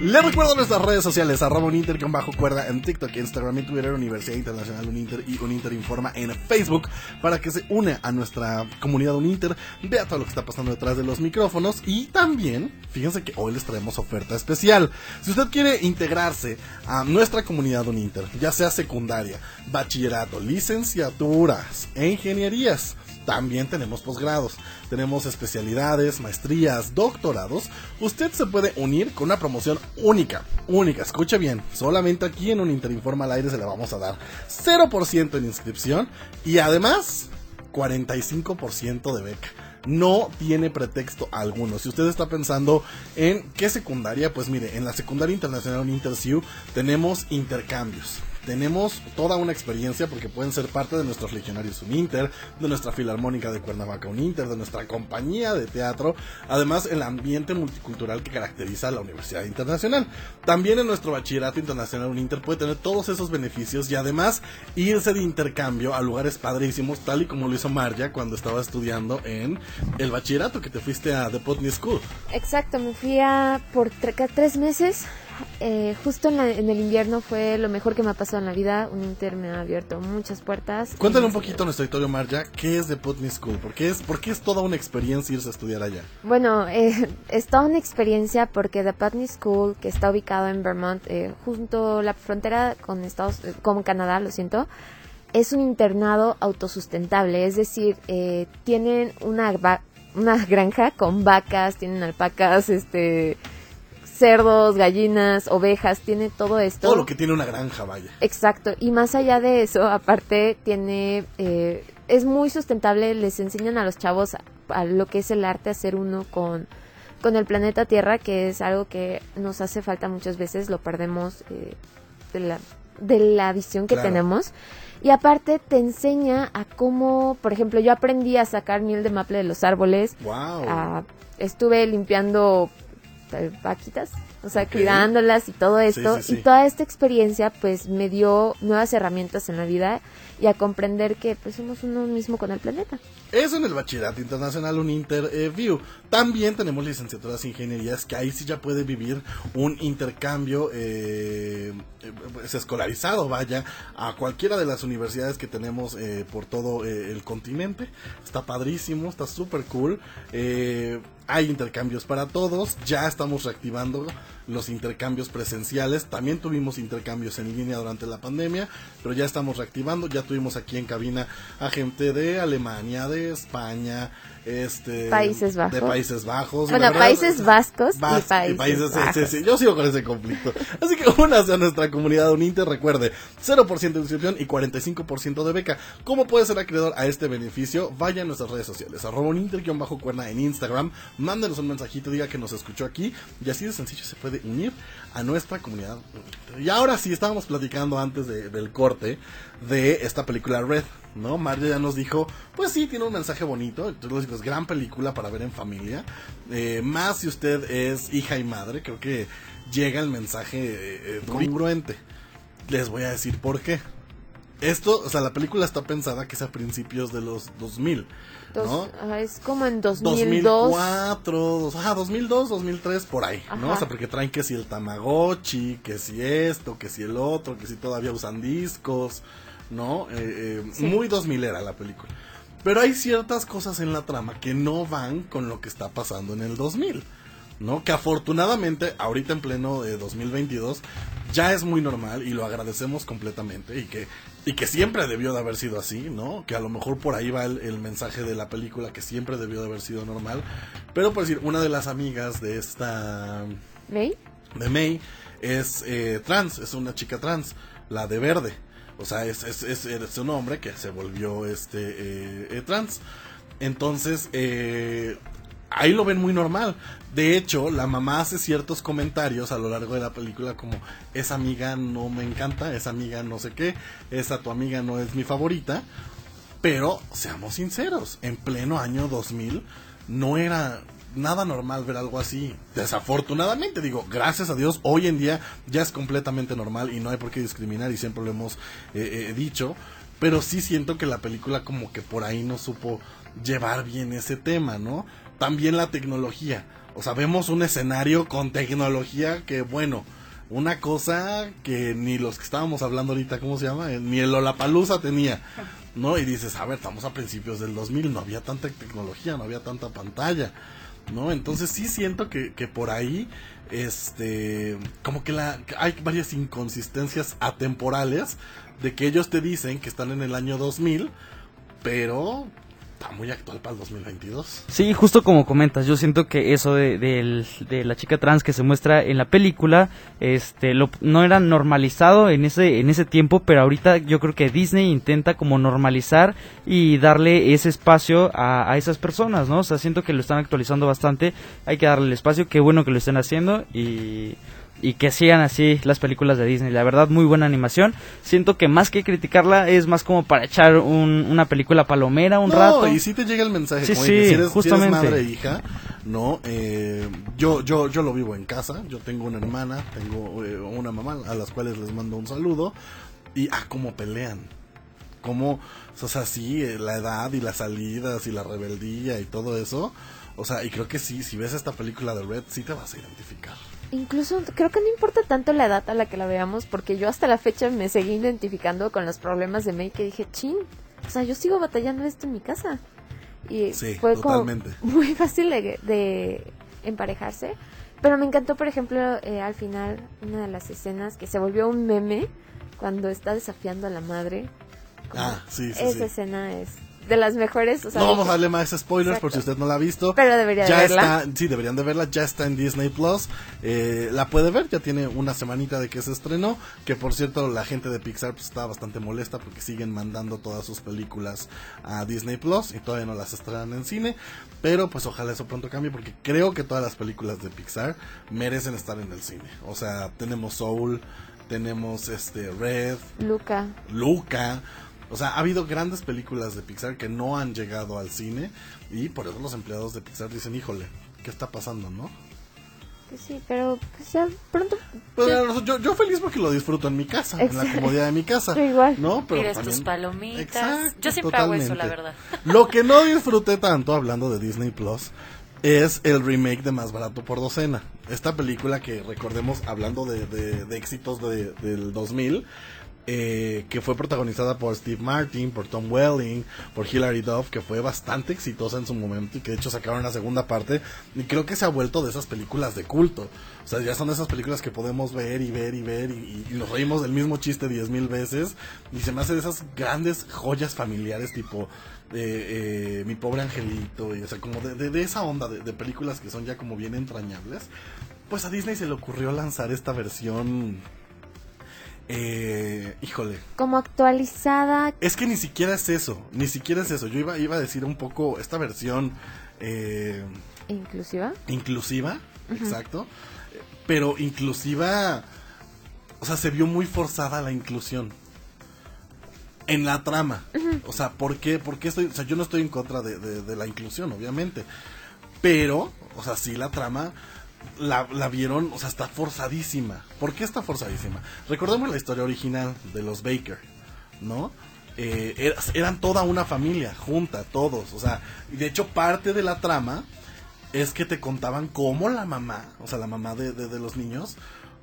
Les recuerdo nuestras redes sociales, arroba Uninter con bajo cuerda en TikTok, Instagram y Twitter, Universidad Internacional Uninter y Uninter Informa en Facebook, para que se une a nuestra comunidad Uninter, vea todo lo que está pasando detrás de los micrófonos y también, fíjense que hoy les traemos oferta especial. Si usted quiere integrarse a nuestra comunidad Uninter, ya sea secundaria, bachillerato, licenciaturas e ingenierías, también tenemos posgrados, tenemos especialidades, maestrías, doctorados. Usted se puede unir con una promoción única, única, escuche bien, solamente aquí en un Interinforma al aire se le vamos a dar 0% en inscripción y además 45% de beca no tiene pretexto alguno. Si usted está pensando en qué secundaria, pues mire, en la secundaria internacional Interciu tenemos intercambios tenemos toda una experiencia porque pueden ser parte de nuestros legionarios Uninter, de nuestra filarmónica de Cuernavaca Uninter, de nuestra compañía de teatro, además el ambiente multicultural que caracteriza a la Universidad Internacional. También en nuestro bachillerato internacional Uninter puede tener todos esos beneficios y además irse de intercambio a lugares padrísimos, tal y como lo hizo Marja cuando estaba estudiando en el bachillerato que te fuiste a The Putney School. Exacto, me fui a por tres meses eh, justo en, el invierno fue lo mejor que me ha pasado en la vida. Un inter me ha abierto muchas puertas. Cuéntale un poquito a nuestro auditorio, Marja, ¿qué es The Putney School? ¿Por qué es, porque es toda una experiencia irse a estudiar allá? Bueno, eh, es toda una experiencia porque The Putney School, que está ubicado en Vermont, eh, junto a la frontera con, Estados, con Canadá, lo siento, es un internado autosustentable. Es decir, tienen una, una granja con vacas, tienen alpacas, este cerdos, gallinas, ovejas, tiene todo esto. Todo lo que tiene una granja, vaya. Exacto, y más allá de eso, aparte tiene, eh, es muy sustentable, les enseñan a los chavos a, lo que es el arte, hacer uno con, con el planeta Tierra, que es algo que nos hace falta muchas veces, lo perdemos eh, de, la, de la visión que tenemos. Y aparte te enseña a cómo, por ejemplo, yo aprendí a sacar miel de maple de los árboles. Wow. estuve limpiando vaquitas, o sea, cuidándolas y todo esto. Y toda esta experiencia pues me dio nuevas herramientas en la vida y a comprender que pues somos uno mismo con el planeta. Eso en el Bachillerato Internacional, un Interview. También tenemos licenciaturas en ingenierías que ahí sí ya puede vivir un intercambio eh, pues, escolarizado, vaya, a cualquiera de las universidades que tenemos eh, por todo eh, el continente. Está padrísimo, está súper cool. Hay intercambios para todos, ya estamos reactivando los intercambios presenciales, también tuvimos intercambios en línea durante la pandemia, pero ya estamos reactivando, ya tuvimos aquí en cabina a gente de Alemania, de España, este Países Bajos. de Países Bajos. Bueno, Países Vascos y Países, Bajos. yo sigo con ese conflicto. Así que únase a nuestra comunidad Uninter, recuerde, 0% de inscripción y 45% de beca. ¿Cómo puede ser acreedor a este beneficio? Vaya a nuestras redes sociales, arroba Uninter-cuerna en Instagram, mándenos un mensajito, diga que nos escuchó aquí y así de sencillo se puede unir a nuestra comunidad. Y ahora sí, estábamos platicando antes del corte de esta película Red, ¿no? Mario ya nos dijo, pues sí, tiene un mensaje bonito, entonces es gran película para ver en familia, eh, más si usted es hija y madre, creo que llega el mensaje eh, eh, congruente. Les voy a decir por qué. Esto, o sea, la película está pensada que es a principios de los 2000. ¿no? es como en 2002. 2004, ajá, 2002, 2003, por ahí, ¿no? O sea, porque traen que si el Tamagotchi, que si esto, que si el otro, que si todavía usan discos, ¿no? Eh, eh, Muy 2000 era la película. Pero hay ciertas cosas en la trama que no van con lo que está pasando en el 2000. ¿no? Que afortunadamente, ahorita en pleno de 2022, ya es muy normal y lo agradecemos completamente y que, y que siempre debió de haber sido así, ¿no? Que a lo mejor por ahí va el, mensaje de la película que siempre debió de haber sido normal. Pero por decir, una de las amigas de esta... May. De May es eh, trans, es una chica trans, la de verde. O sea, es, es, es, un hombre que se volvió este eh, eh, trans. Entonces, eh, ahí lo ven muy normal. De hecho, la mamá hace ciertos comentarios a lo largo de la película como, esa amiga no me encanta, esa amiga no sé qué, esa tu amiga no es mi favorita. Pero, seamos sinceros, en pleno año 2000 no era nada normal ver algo así. Desafortunadamente, digo, gracias a Dios, hoy en día ya es completamente normal y no hay por qué discriminar y siempre lo hemos eh, eh, dicho. Pero sí siento que la película como que por ahí no supo llevar bien ese tema, ¿no? también la tecnología. O sea, vemos un escenario con tecnología que, bueno, una cosa que ni los que estábamos hablando ahorita, ¿cómo se llama? Eh, ni el Olapalooza tenía, ¿no? Y dices, a ver, estamos a principios del 2000, no había tanta tecnología, no había tanta pantalla, ¿no? Entonces sí siento que, que por ahí, este, como que la, hay varias inconsistencias atemporales de que ellos te dicen que están en el año 2000, pero muy actual para el 2022. Sí, justo como comentas, yo siento que eso de, la chica trans que se muestra en la película, este, lo, no era normalizado en ese, en ese tiempo, pero ahorita yo creo que Disney intenta como normalizar y darle ese espacio a, a esas personas, ¿no? O sea, siento que lo están actualizando bastante, hay que darle el espacio, qué bueno que lo estén haciendo y y que sigan así las películas de Disney. La verdad, muy buena animación. Siento que más que criticarla es más como para echar una película palomera un rato. y si te llega el mensaje, sí, sí, justamente. madre e hija, no, eh, yo, yo, yo lo vivo en casa. Yo tengo una hermana, tengo eh, una mamá a las cuales les mando un saludo y ah, cómo pelean. Cómo, o sea, sí, eh, la edad y las salidas y la rebeldía y todo eso. O sea, y creo que sí, si ves esta película de Red, sí te vas a identificar. Incluso creo que no importa tanto la edad a la que la veamos, porque yo hasta la fecha me seguí identificando con los problemas de May que dije, chin, o sea, yo sigo batallando esto en mi casa. Y fue como muy fácil de, emparejarse. Pero me encantó, por ejemplo, eh, al final, una de las escenas que se volvió un meme cuando está desafiando a la madre. ah, sí, sí. Esa escena es de las mejores. O no vamos a darle más spoilers por si usted no la ha visto. Pero debería ya verla. Está, sí, deberían de verla. Ya está en Disney Plus. Eh, la puede ver, ya tiene una semanita de que se estrenó. Que por cierto, la gente de Pixar pues, está bastante molesta porque siguen mandando todas sus películas a Disney Plus y todavía no las estrenan en cine. Pero pues ojalá eso pronto cambie porque creo que todas las películas de Pixar merecen estar en el cine. O sea, tenemos Soul, tenemos este Red, Luca. Luca. O sea, ha habido grandes películas de Pixar que no han llegado al cine y por eso los empleados de Pixar dicen, híjole, ¿qué está pasando, no? Pues sí, pero pues ya pronto... Pues, yo, yo, feliz porque lo disfruto en mi casa, en la comodidad de mi casa. igual. ¿no? Pero tus palomitas. yo siempre hago eso, la verdad. Lo que no disfruté tanto, hablando de Disney Plus, es el remake de Más Barato por Docena. Esta película que recordemos, hablando de, de, éxitos de, del 2000, eh, que fue protagonizada por Steve Martin, por Tom Welling, por Hilary Duff, que fue bastante exitosa en su momento y que de hecho sacaron la segunda parte. Y creo que se ha vuelto de esas películas de culto. O sea, ya son esas películas que podemos ver y ver y ver y, nos reímos del mismo chiste diez mil veces. Y se me hace de esas grandes joyas familiares tipo eh, Mi pobre angelito. Y, o sea, como de, esa onda de, de películas que son ya como bien entrañables. Pues a Disney se le ocurrió lanzar esta versión eh, híjole. Como actualizada. Es que ni siquiera es eso, ni siquiera es eso. Yo iba, iba a decir un poco esta versión... Eh, ¿Inclusiva? Inclusiva, exacto. Pero inclusiva... O sea, se vio muy forzada la inclusión. En la trama. O sea, ¿por qué? estoy, o sea, yo no estoy en contra de, de la inclusión, obviamente. Pero, o sea, sí la trama la, la, vieron, o sea, está forzadísima. ¿Por qué está forzadísima? Recordemos la historia original de los Baker, ¿no? Eh, eran toda una familia, junta, todos, o sea, y de hecho parte de la trama es que te contaban cómo la mamá, o sea, la mamá de, de, los niños,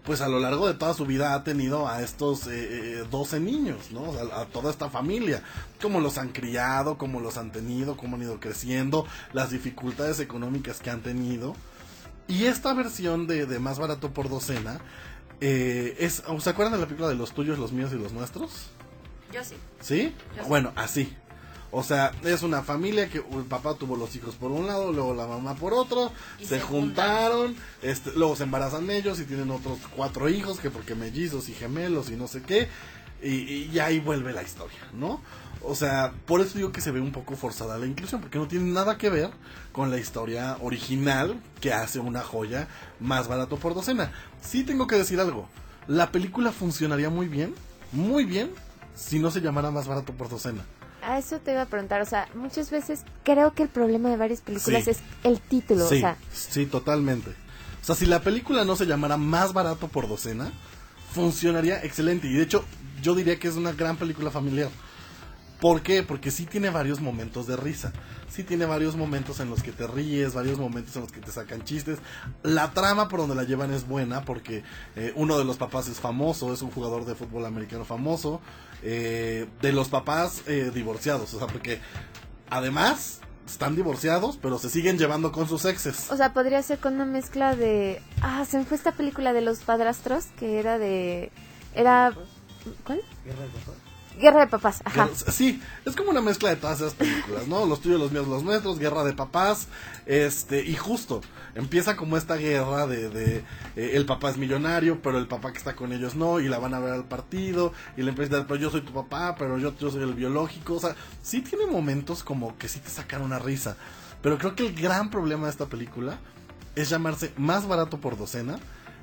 pues a lo largo de toda su vida ha tenido a estos eh, 12 eh, niños, ¿no? O sea, a toda esta familia, cómo los han criado, cómo los han tenido, cómo han ido creciendo, las dificultades económicas que han tenido. Y esta versión de, de más barato por docena eh, es, ¿se acuerdan de la película de los tuyos, los míos y los nuestros? Yo sí. ¿Sí? bueno, así. O sea, es una familia que el papá tuvo los hijos por un lado, luego la mamá por otro, se, juntaron, este, luego se embarazan ellos y tienen otros cuatro hijos, que porque mellizos y gemelos y no sé qué, y, y ahí vuelve la historia, ¿no? O sea, por eso digo que se ve un poco forzada la inclusión, porque no tiene nada que ver con la historia original que hace una joya más barato por docena. Sí tengo que decir algo, la película funcionaría muy bien, muy bien, si no se llamara más barato por docena. A eso te iba a preguntar, o sea, muchas veces creo que el problema de varias películas es el título, sí, o sea. Sí, totalmente. O sea, si la película no se llamara más barato por docena, funcionaría excelente. Y de hecho, yo diría que es una gran película familiar ¿Por qué? Porque sí tiene varios momentos de risa. Sí tiene varios momentos en los que te ríes, varios momentos en los que te sacan chistes. La trama por donde la llevan es buena porque eh, uno de los papás es famoso, es un jugador de fútbol americano famoso. Eh, de los papás eh, divorciados, o sea, porque además están divorciados, pero se siguen llevando con sus exes. O sea, podría ser con una mezcla de... Ah, se me fue esta película de los padrastros, que era de... Era... ¿Cuál? Guerra de papás. Guerra de papás, ajá. sí, es como una mezcla de todas esas películas, ¿no? Los tuyos, los míos, los nuestros, Guerra de papás, este, y justo, empieza como esta guerra de, de eh, el papá es millonario, pero el papá que está con ellos no, y la van a ver al partido, y le empieza pero yo soy tu papá, pero yo, yo soy el biológico, o sea, sí tiene momentos como que sí te sacan una risa, pero creo que el gran problema de esta película es llamarse más barato por docena,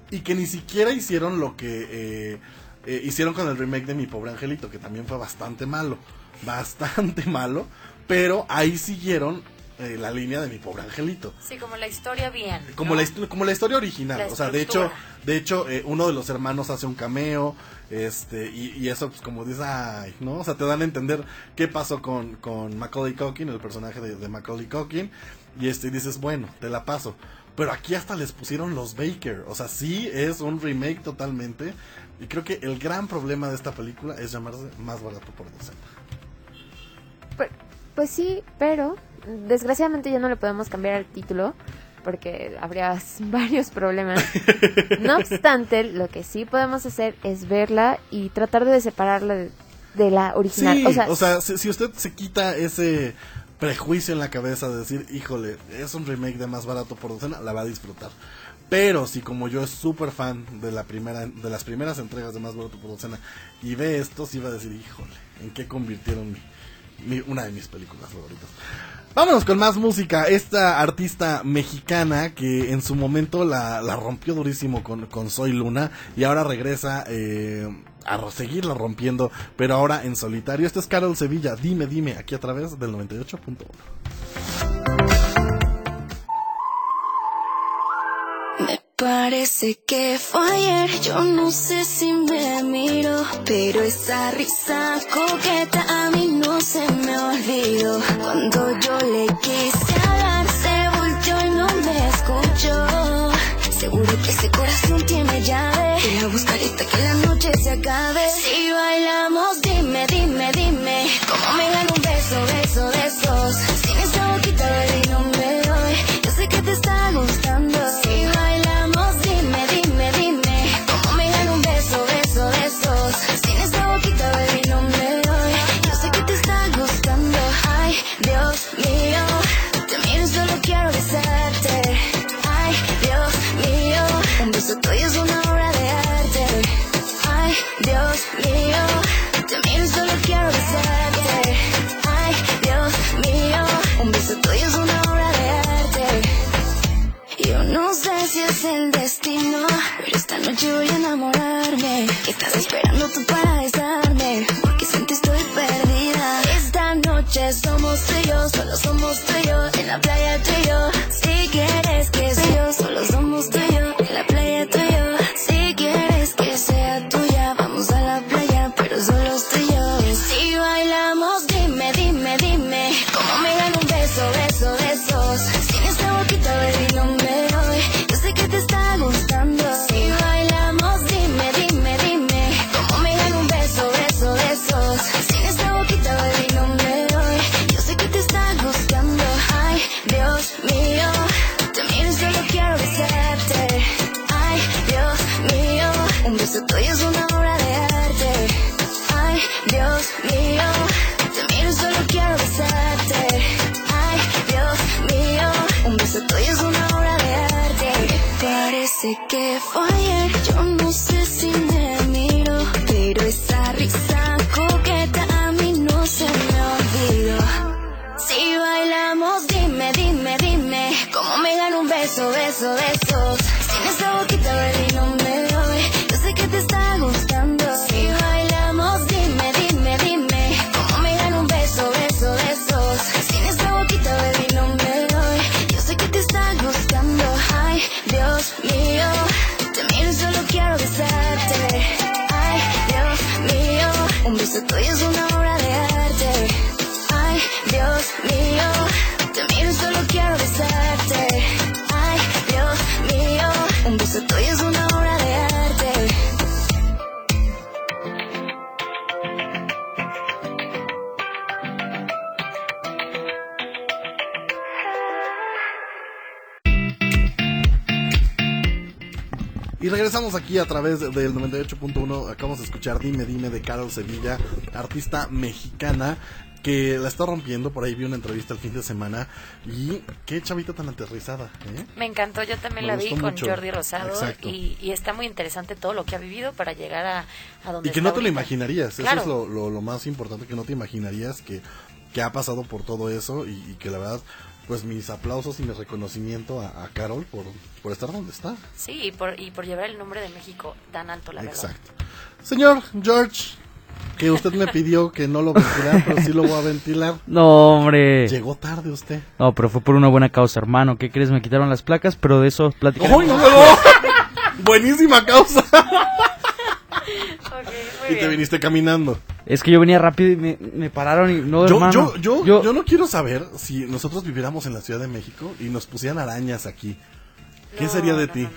y que ni siquiera hicieron lo que eh, eh, hicieron con el remake de Mi Pobre Angelito, que también fue bastante malo, bastante malo, pero ahí siguieron eh, la línea de mi pobre angelito. Sí, como la historia bien. Como, la, como la historia original. o sea, de hecho, de hecho eh, uno de los hermanos hace un cameo. Este, y, eso, pues como dices, ay, ¿no? O sea, te dan a entender qué pasó con, con Macaulay Culkin, el personaje de, de Macaulay Culkin. Y este, dices, bueno, te la paso. Pero aquí hasta les pusieron los Baker. O sea, sí es un remake totalmente. Y creo que el gran problema de esta película es llamarse más barato por docena. Pues, pues sí, pero desgraciadamente ya no le podemos cambiar el título porque habría varios problemas. No obstante, lo que sí podemos hacer es verla y tratar de separarla de, la original. o sea, si, usted se quita ese prejuicio en la cabeza de decir, híjole, es un remake de más barato por docena, la va a disfrutar. Pero si como yo es súper fan de la primera de las primeras entregas de Más Barato por Docena y ve esto, sí va a decir, híjole, ¿en qué convirtieron mi, una de mis películas favoritas? Vámonos con más música. Esta artista mexicana que en su momento la, rompió durísimo con, con, Soy Luna y ahora regresa eh, a seguirla rompiendo, pero ahora en solitario. Este es Carol Sevilla. Dime, dime, aquí a través del 98.1. Parece que fue ayer, yo no sé si me miro, pero esa risa coqueta a mí no se me olvidó. Cuando yo le quise hablar, se volteó y no me escuchó. Seguro que ese corazón tiene llave, y la buscaré hasta que la noche se acabe. Si bailamos, dime, dime, dime, cómo me gano un beso, beso de esos. Sin esa boquita, no me doy. Yo sé que te está gustando. Un beso tuyo es una obra Y regresamos aquí a través del 98.1. Acabamos de escuchar Dime Dime de Carol Sevilla, artista mexicana que la está rompiendo. Por ahí vi una entrevista el fin de semana y qué chavita tan aterrizada. ¿eh? Me encantó, yo también la vi con Jordi Rosado y, está muy interesante todo lo que ha vivido para llegar a, a donde Y que no te lo imaginarías, eso es lo, lo, más importante, que no te imaginarías que, que ha pasado por todo eso y, que la verdad pues mis aplausos y mi reconocimiento a, Carol por, por, estar donde está. Sí, y por, y por llevar el nombre de México tan alto, la verdad. Exacto. Señor George, que usted me pidió que no lo ventilara, pero sí lo voy a ventilar. No, hombre. Llegó tarde usted. No, pero fue por una buena causa, hermano. ¿Qué crees? Me quitaron las placas, pero de eso platicamos. no, Buenísima causa. y te viniste caminando. Es que yo venía rápido y me, pararon y no, yo, hermano. Yo, yo, yo, no quiero saber si nosotros viviéramos en la Ciudad de México y nos pusieran arañas aquí. ¿Qué sería de ti?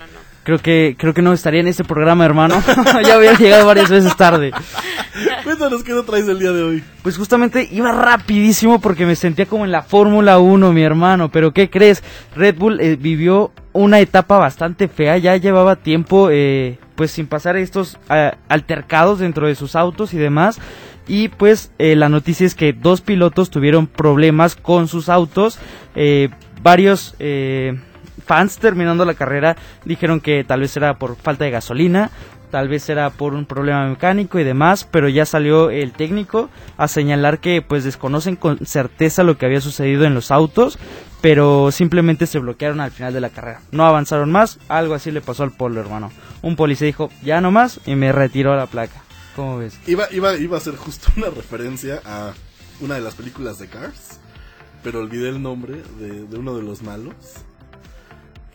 Creo que, creo que no estaría en este programa, hermano. ya hubiera llegado varias veces tarde. Cuéntanos qué no traes el día de hoy. Pues justamente iba rapidísimo porque me sentía como en la Fórmula 1, mi hermano. Pero ¿qué crees? Red Bull eh, vivió una etapa bastante fea. Ya llevaba tiempo eh, pues sin pasar estos eh, altercados dentro de sus autos y demás. Y pues la noticia es que dos pilotos tuvieron problemas con sus autos. varios fans terminando la carrera dijeron que tal vez era por falta de gasolina, tal vez era por un problema mecánico y demás, pero ya salió el técnico a señalar que pues desconocen con certeza lo que había sucedido en los autos, pero simplemente se bloquearon al final de la carrera. No avanzaron más, algo así le pasó al polo, hermano. Un policía dijo, ya no más, y me retiró la placa. ¿Cómo ves? Iba, iba, iba a ser justo una referencia a una de las películas de Cars, pero olvidé el nombre de, uno de los malos.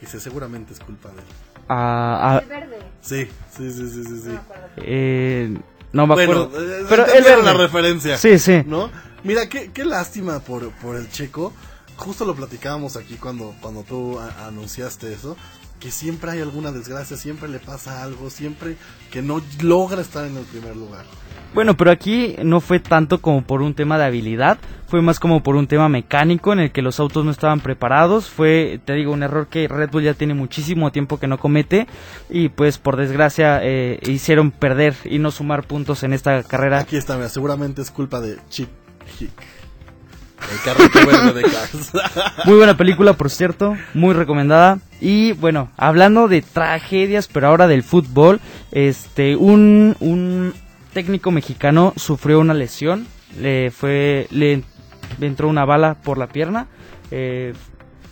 Dice, seguramente es culpa de él. Ah. verde? Sí, sí, sí, sí, sí. No me Eh, no me acuerdo. Eh, pero él la referencia. Sí, sí. ¿No? Mira, qué, qué lástima por, por el checo. Justo lo platicábamos aquí cuando, cuando tú anunciaste eso. Que siempre hay alguna desgracia, siempre le pasa algo, siempre que no logra estar en el primer lugar. Bueno, pero aquí no fue tanto como por un tema de habilidad, fue más como por un tema mecánico en el que los autos no estaban preparados. Fue, te digo, un error que Red Bull ya tiene muchísimo tiempo que no comete y pues por desgracia eh, hicieron perder y no sumar puntos en esta carrera. Aquí está, seguramente es culpa de Chip Hick. El carrito verde de Cars. Muy buena película, por cierto, muy recomendada. Y bueno, hablando de tragedias, pero ahora del fútbol, este, un, un técnico mexicano sufrió una lesión, le fue le, entró una bala por la pierna. Eh,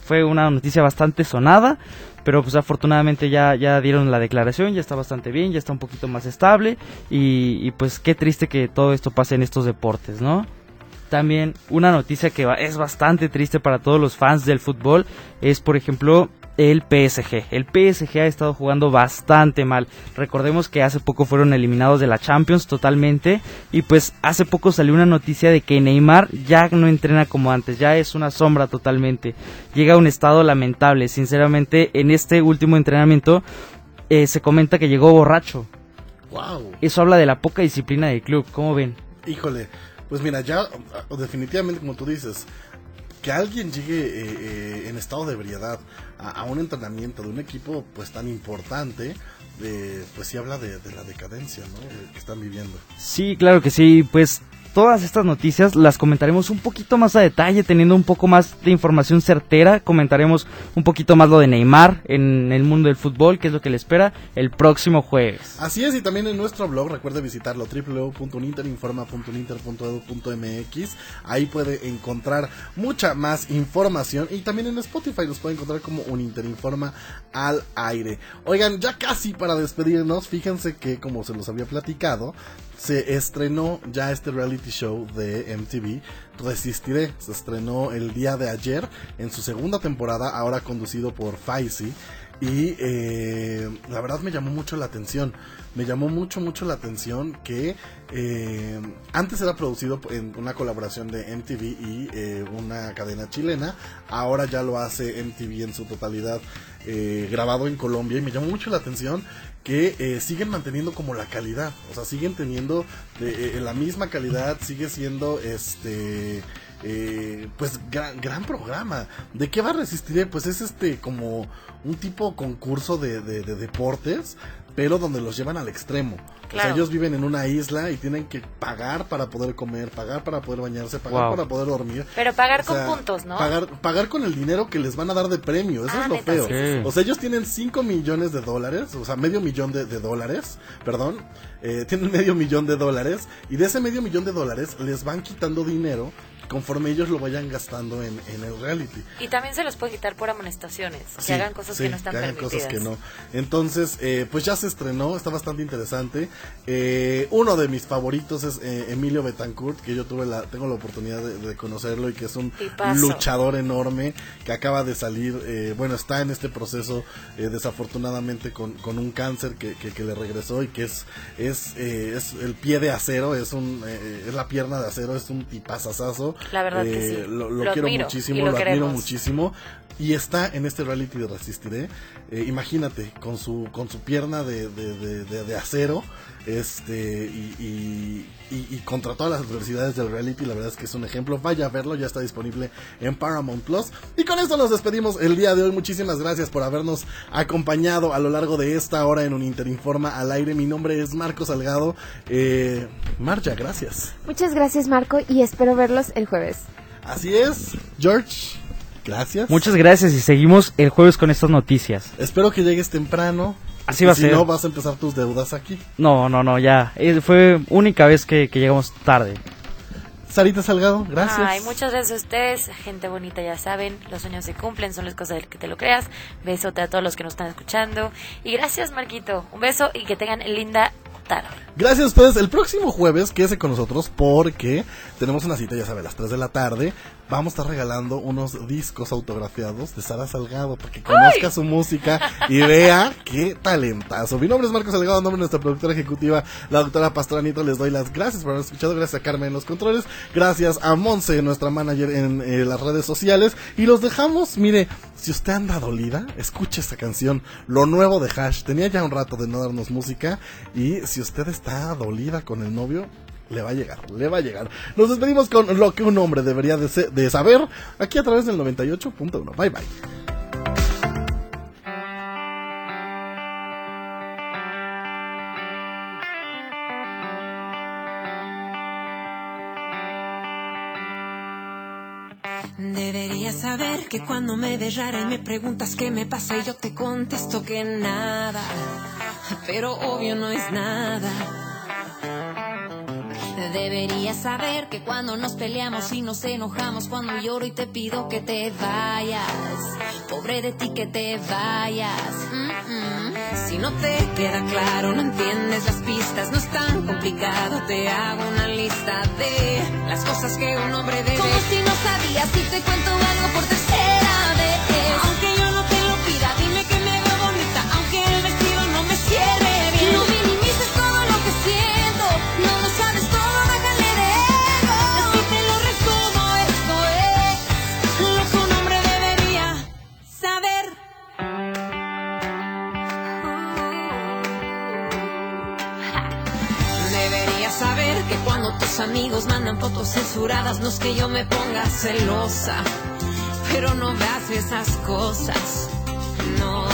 fue una noticia bastante sonada, pero pues afortunadamente ya, ya dieron la declaración, ya está bastante bien, ya está un poquito más estable y, y pues qué triste que todo esto pase en estos deportes, ¿no? También una noticia que es bastante triste para todos los fans del fútbol es por ejemplo el PSG. El PSG ha estado jugando bastante mal. Recordemos que hace poco fueron eliminados de la Champions totalmente y pues hace poco salió una noticia de que Neymar ya no entrena como antes, ya es una sombra totalmente. Llega a un estado lamentable, sinceramente en este último entrenamiento eh, se comenta que llegó borracho. Wow. Eso habla de la poca disciplina del club, ¿cómo ven? Híjole, pues mira, ya definitivamente como tú dices, que alguien llegue eh, eh, en estado de ebriedad a, un entrenamiento de un equipo pues tan importante, eh, pues sí habla de, la decadencia que están viviendo. Sí, claro que sí, pues todas estas noticias las comentaremos un poquito más a detalle, teniendo un poco más de información certera. Comentaremos un poquito más lo de Neymar en el mundo del fútbol, que es lo que le espera el próximo jueves. Así es, y también en nuestro blog, recuerde visitarlo www.uninterinforma.uninter.edu.mx. Ahí puede encontrar mucha más información y también en Spotify los puede encontrar como Uninterinforma al aire. Oigan, ya casi para despedirnos, fíjense que como se los había platicado, se estrenó ya este reality show de MTV, Resistiré. Se estrenó el día de ayer en su segunda temporada, ahora conducido por Faisy. Y eh, la verdad me llamó mucho la atención. Me llamó mucho, mucho la atención que eh, antes era producido en una colaboración de MTV y eh, una cadena chilena. Ahora ya lo hace MTV en su totalidad grabado en Colombia. Y me llamó mucho la atención que eh, siguen manteniendo como la calidad, o sea, siguen teniendo eh, la misma calidad, sigue siendo este eh, pues gran, gran programa. ¿De qué va a resistir? Pues es este como un tipo concurso de, de, de deportes, pero donde los llevan al extremo. O sea, ellos viven en una isla y tienen que pagar para poder comer, pagar para poder bañarse, pagar para poder dormir. Pero pagar con puntos, ¿no? Pagar, pagar con el dinero que les van a dar de premio, eso ah, es lo feo. O sea, ellos tienen 5 millones de dólares, o sea, medio millón de, de dólares, perdón, eh, tienen medio millón de dólares y de ese medio millón de dólares les van quitando dinero conforme ellos lo vayan gastando en, el reality. Y también se los puede quitar por amonestaciones, que hagan cosas que no están que hagan cosas que no. Entonces, eh, pues ya se estrenó, está bastante interesante. Eh, uno de mis favoritos es eh, Emilio Betancourt, que yo tuve la, tengo la oportunidad de, conocerlo y que es un luchador enorme que acaba de salir, bueno, está en este proceso desafortunadamente con, con, un cáncer que, que, le regresó y que es, es, es el pie de acero, es, un, es la pierna de acero, es un tipazazazo la verdad que sí. Eh, lo, quiero muchísimo, lo, admiro muchísimo. Y está en este reality de Resistiré. Eh, imagínate, con su, con su pierna de, de, acero este y, y, contra todas las adversidades del reality la verdad es que es un ejemplo. Vaya a verlo ya está disponible en Paramount Plus. Y con esto nos despedimos el día de hoy. Muchísimas gracias por habernos acompañado a lo largo de esta hora en un Interinforma al aire. Mi nombre es Marco Salgado. Eh, Marja gracias. Muchas gracias Marco y espero verlos el jueves. Así es. George Gracias. Muchas gracias y seguimos el jueves con estas noticias. Espero que llegues temprano. Así va a ser. Si no, vas a empezar tus deudas aquí. No, no, no, ya. Fue única vez que, llegamos tarde. Sarita Salgado, gracias. Ay, muchas gracias a ustedes, gente bonita, ya saben, los sueños se cumplen, son las cosas del que te lo creas. Besote a todos los que nos están escuchando. Y gracias, Marquito. Un beso y que tengan linda tarde. Gracias a ustedes. El próximo jueves, quédese con nosotros porque tenemos una cita, ya sabe, a las 3 de la tarde vamos a estar regalando unos discos autografiados de Sara Salgado para que conozca su música y vea qué talentazo. Mi nombre es Marcos Salgado, nombre de nuestra productora ejecutiva, la doctora Nito. Les doy las gracias por haber escuchado, gracias a Carmen en los controles, gracias a Monse, nuestra manager en eh, las redes sociales. Y los dejamos, mire, si usted anda dolida, escuche esta canción, lo nuevo de Hash. Tenía ya un rato de no darnos música y si usted está dolida con el novio, le va a llegar, le va a llegar. Nos despedimos con lo que un hombre debería de, saber aquí a través del 98.1. Bye bye. Deberías saber que cuando me ves rara y me preguntas qué me pasa y yo te contesto que nada, pero obvio no es nada. Deberías saber que cuando nos peleamos y nos enojamos, cuando lloro y te pido que te vayas, pobre de ti que te vayas. Si no te queda claro, no entiendes las pistas, no es tan complicado, te hago una lista de las cosas que un hombre debe. Como si no sabías, si te cuento algo por tercera tus amigos mandan fotos censuradas, no es que yo me ponga celosa, pero no veas esas cosas, no.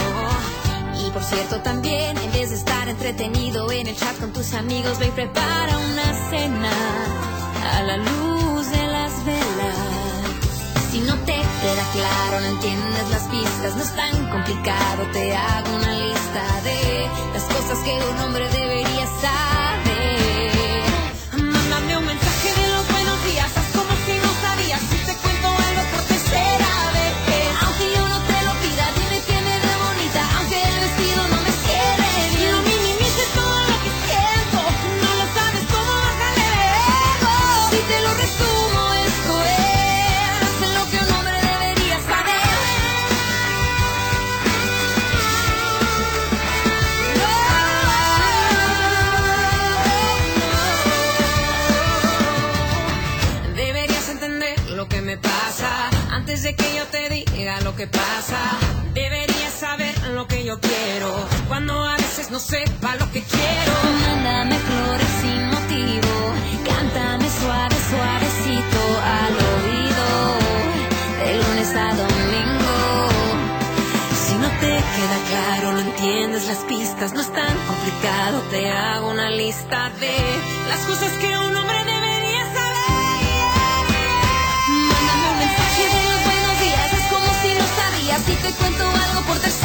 Y por cierto también, en vez de estar entretenido en el chat con tus amigos, ve y prepara una cena a la luz de las velas. Si no te queda claro, no entiendes las pistas, no es tan complicado, te hago una lista de las cosas que un hombre no sepa lo que quiero. Mándame flores sin motivo, cántame suave, suavecito al oído, de lunes a domingo. Si no te queda claro, no entiendes las pistas, no es tan complicado, te hago una lista de las cosas que un hombre debería saber. Mándame un mensaje de los buenos días, es como si no sabías, si te cuento algo por tercera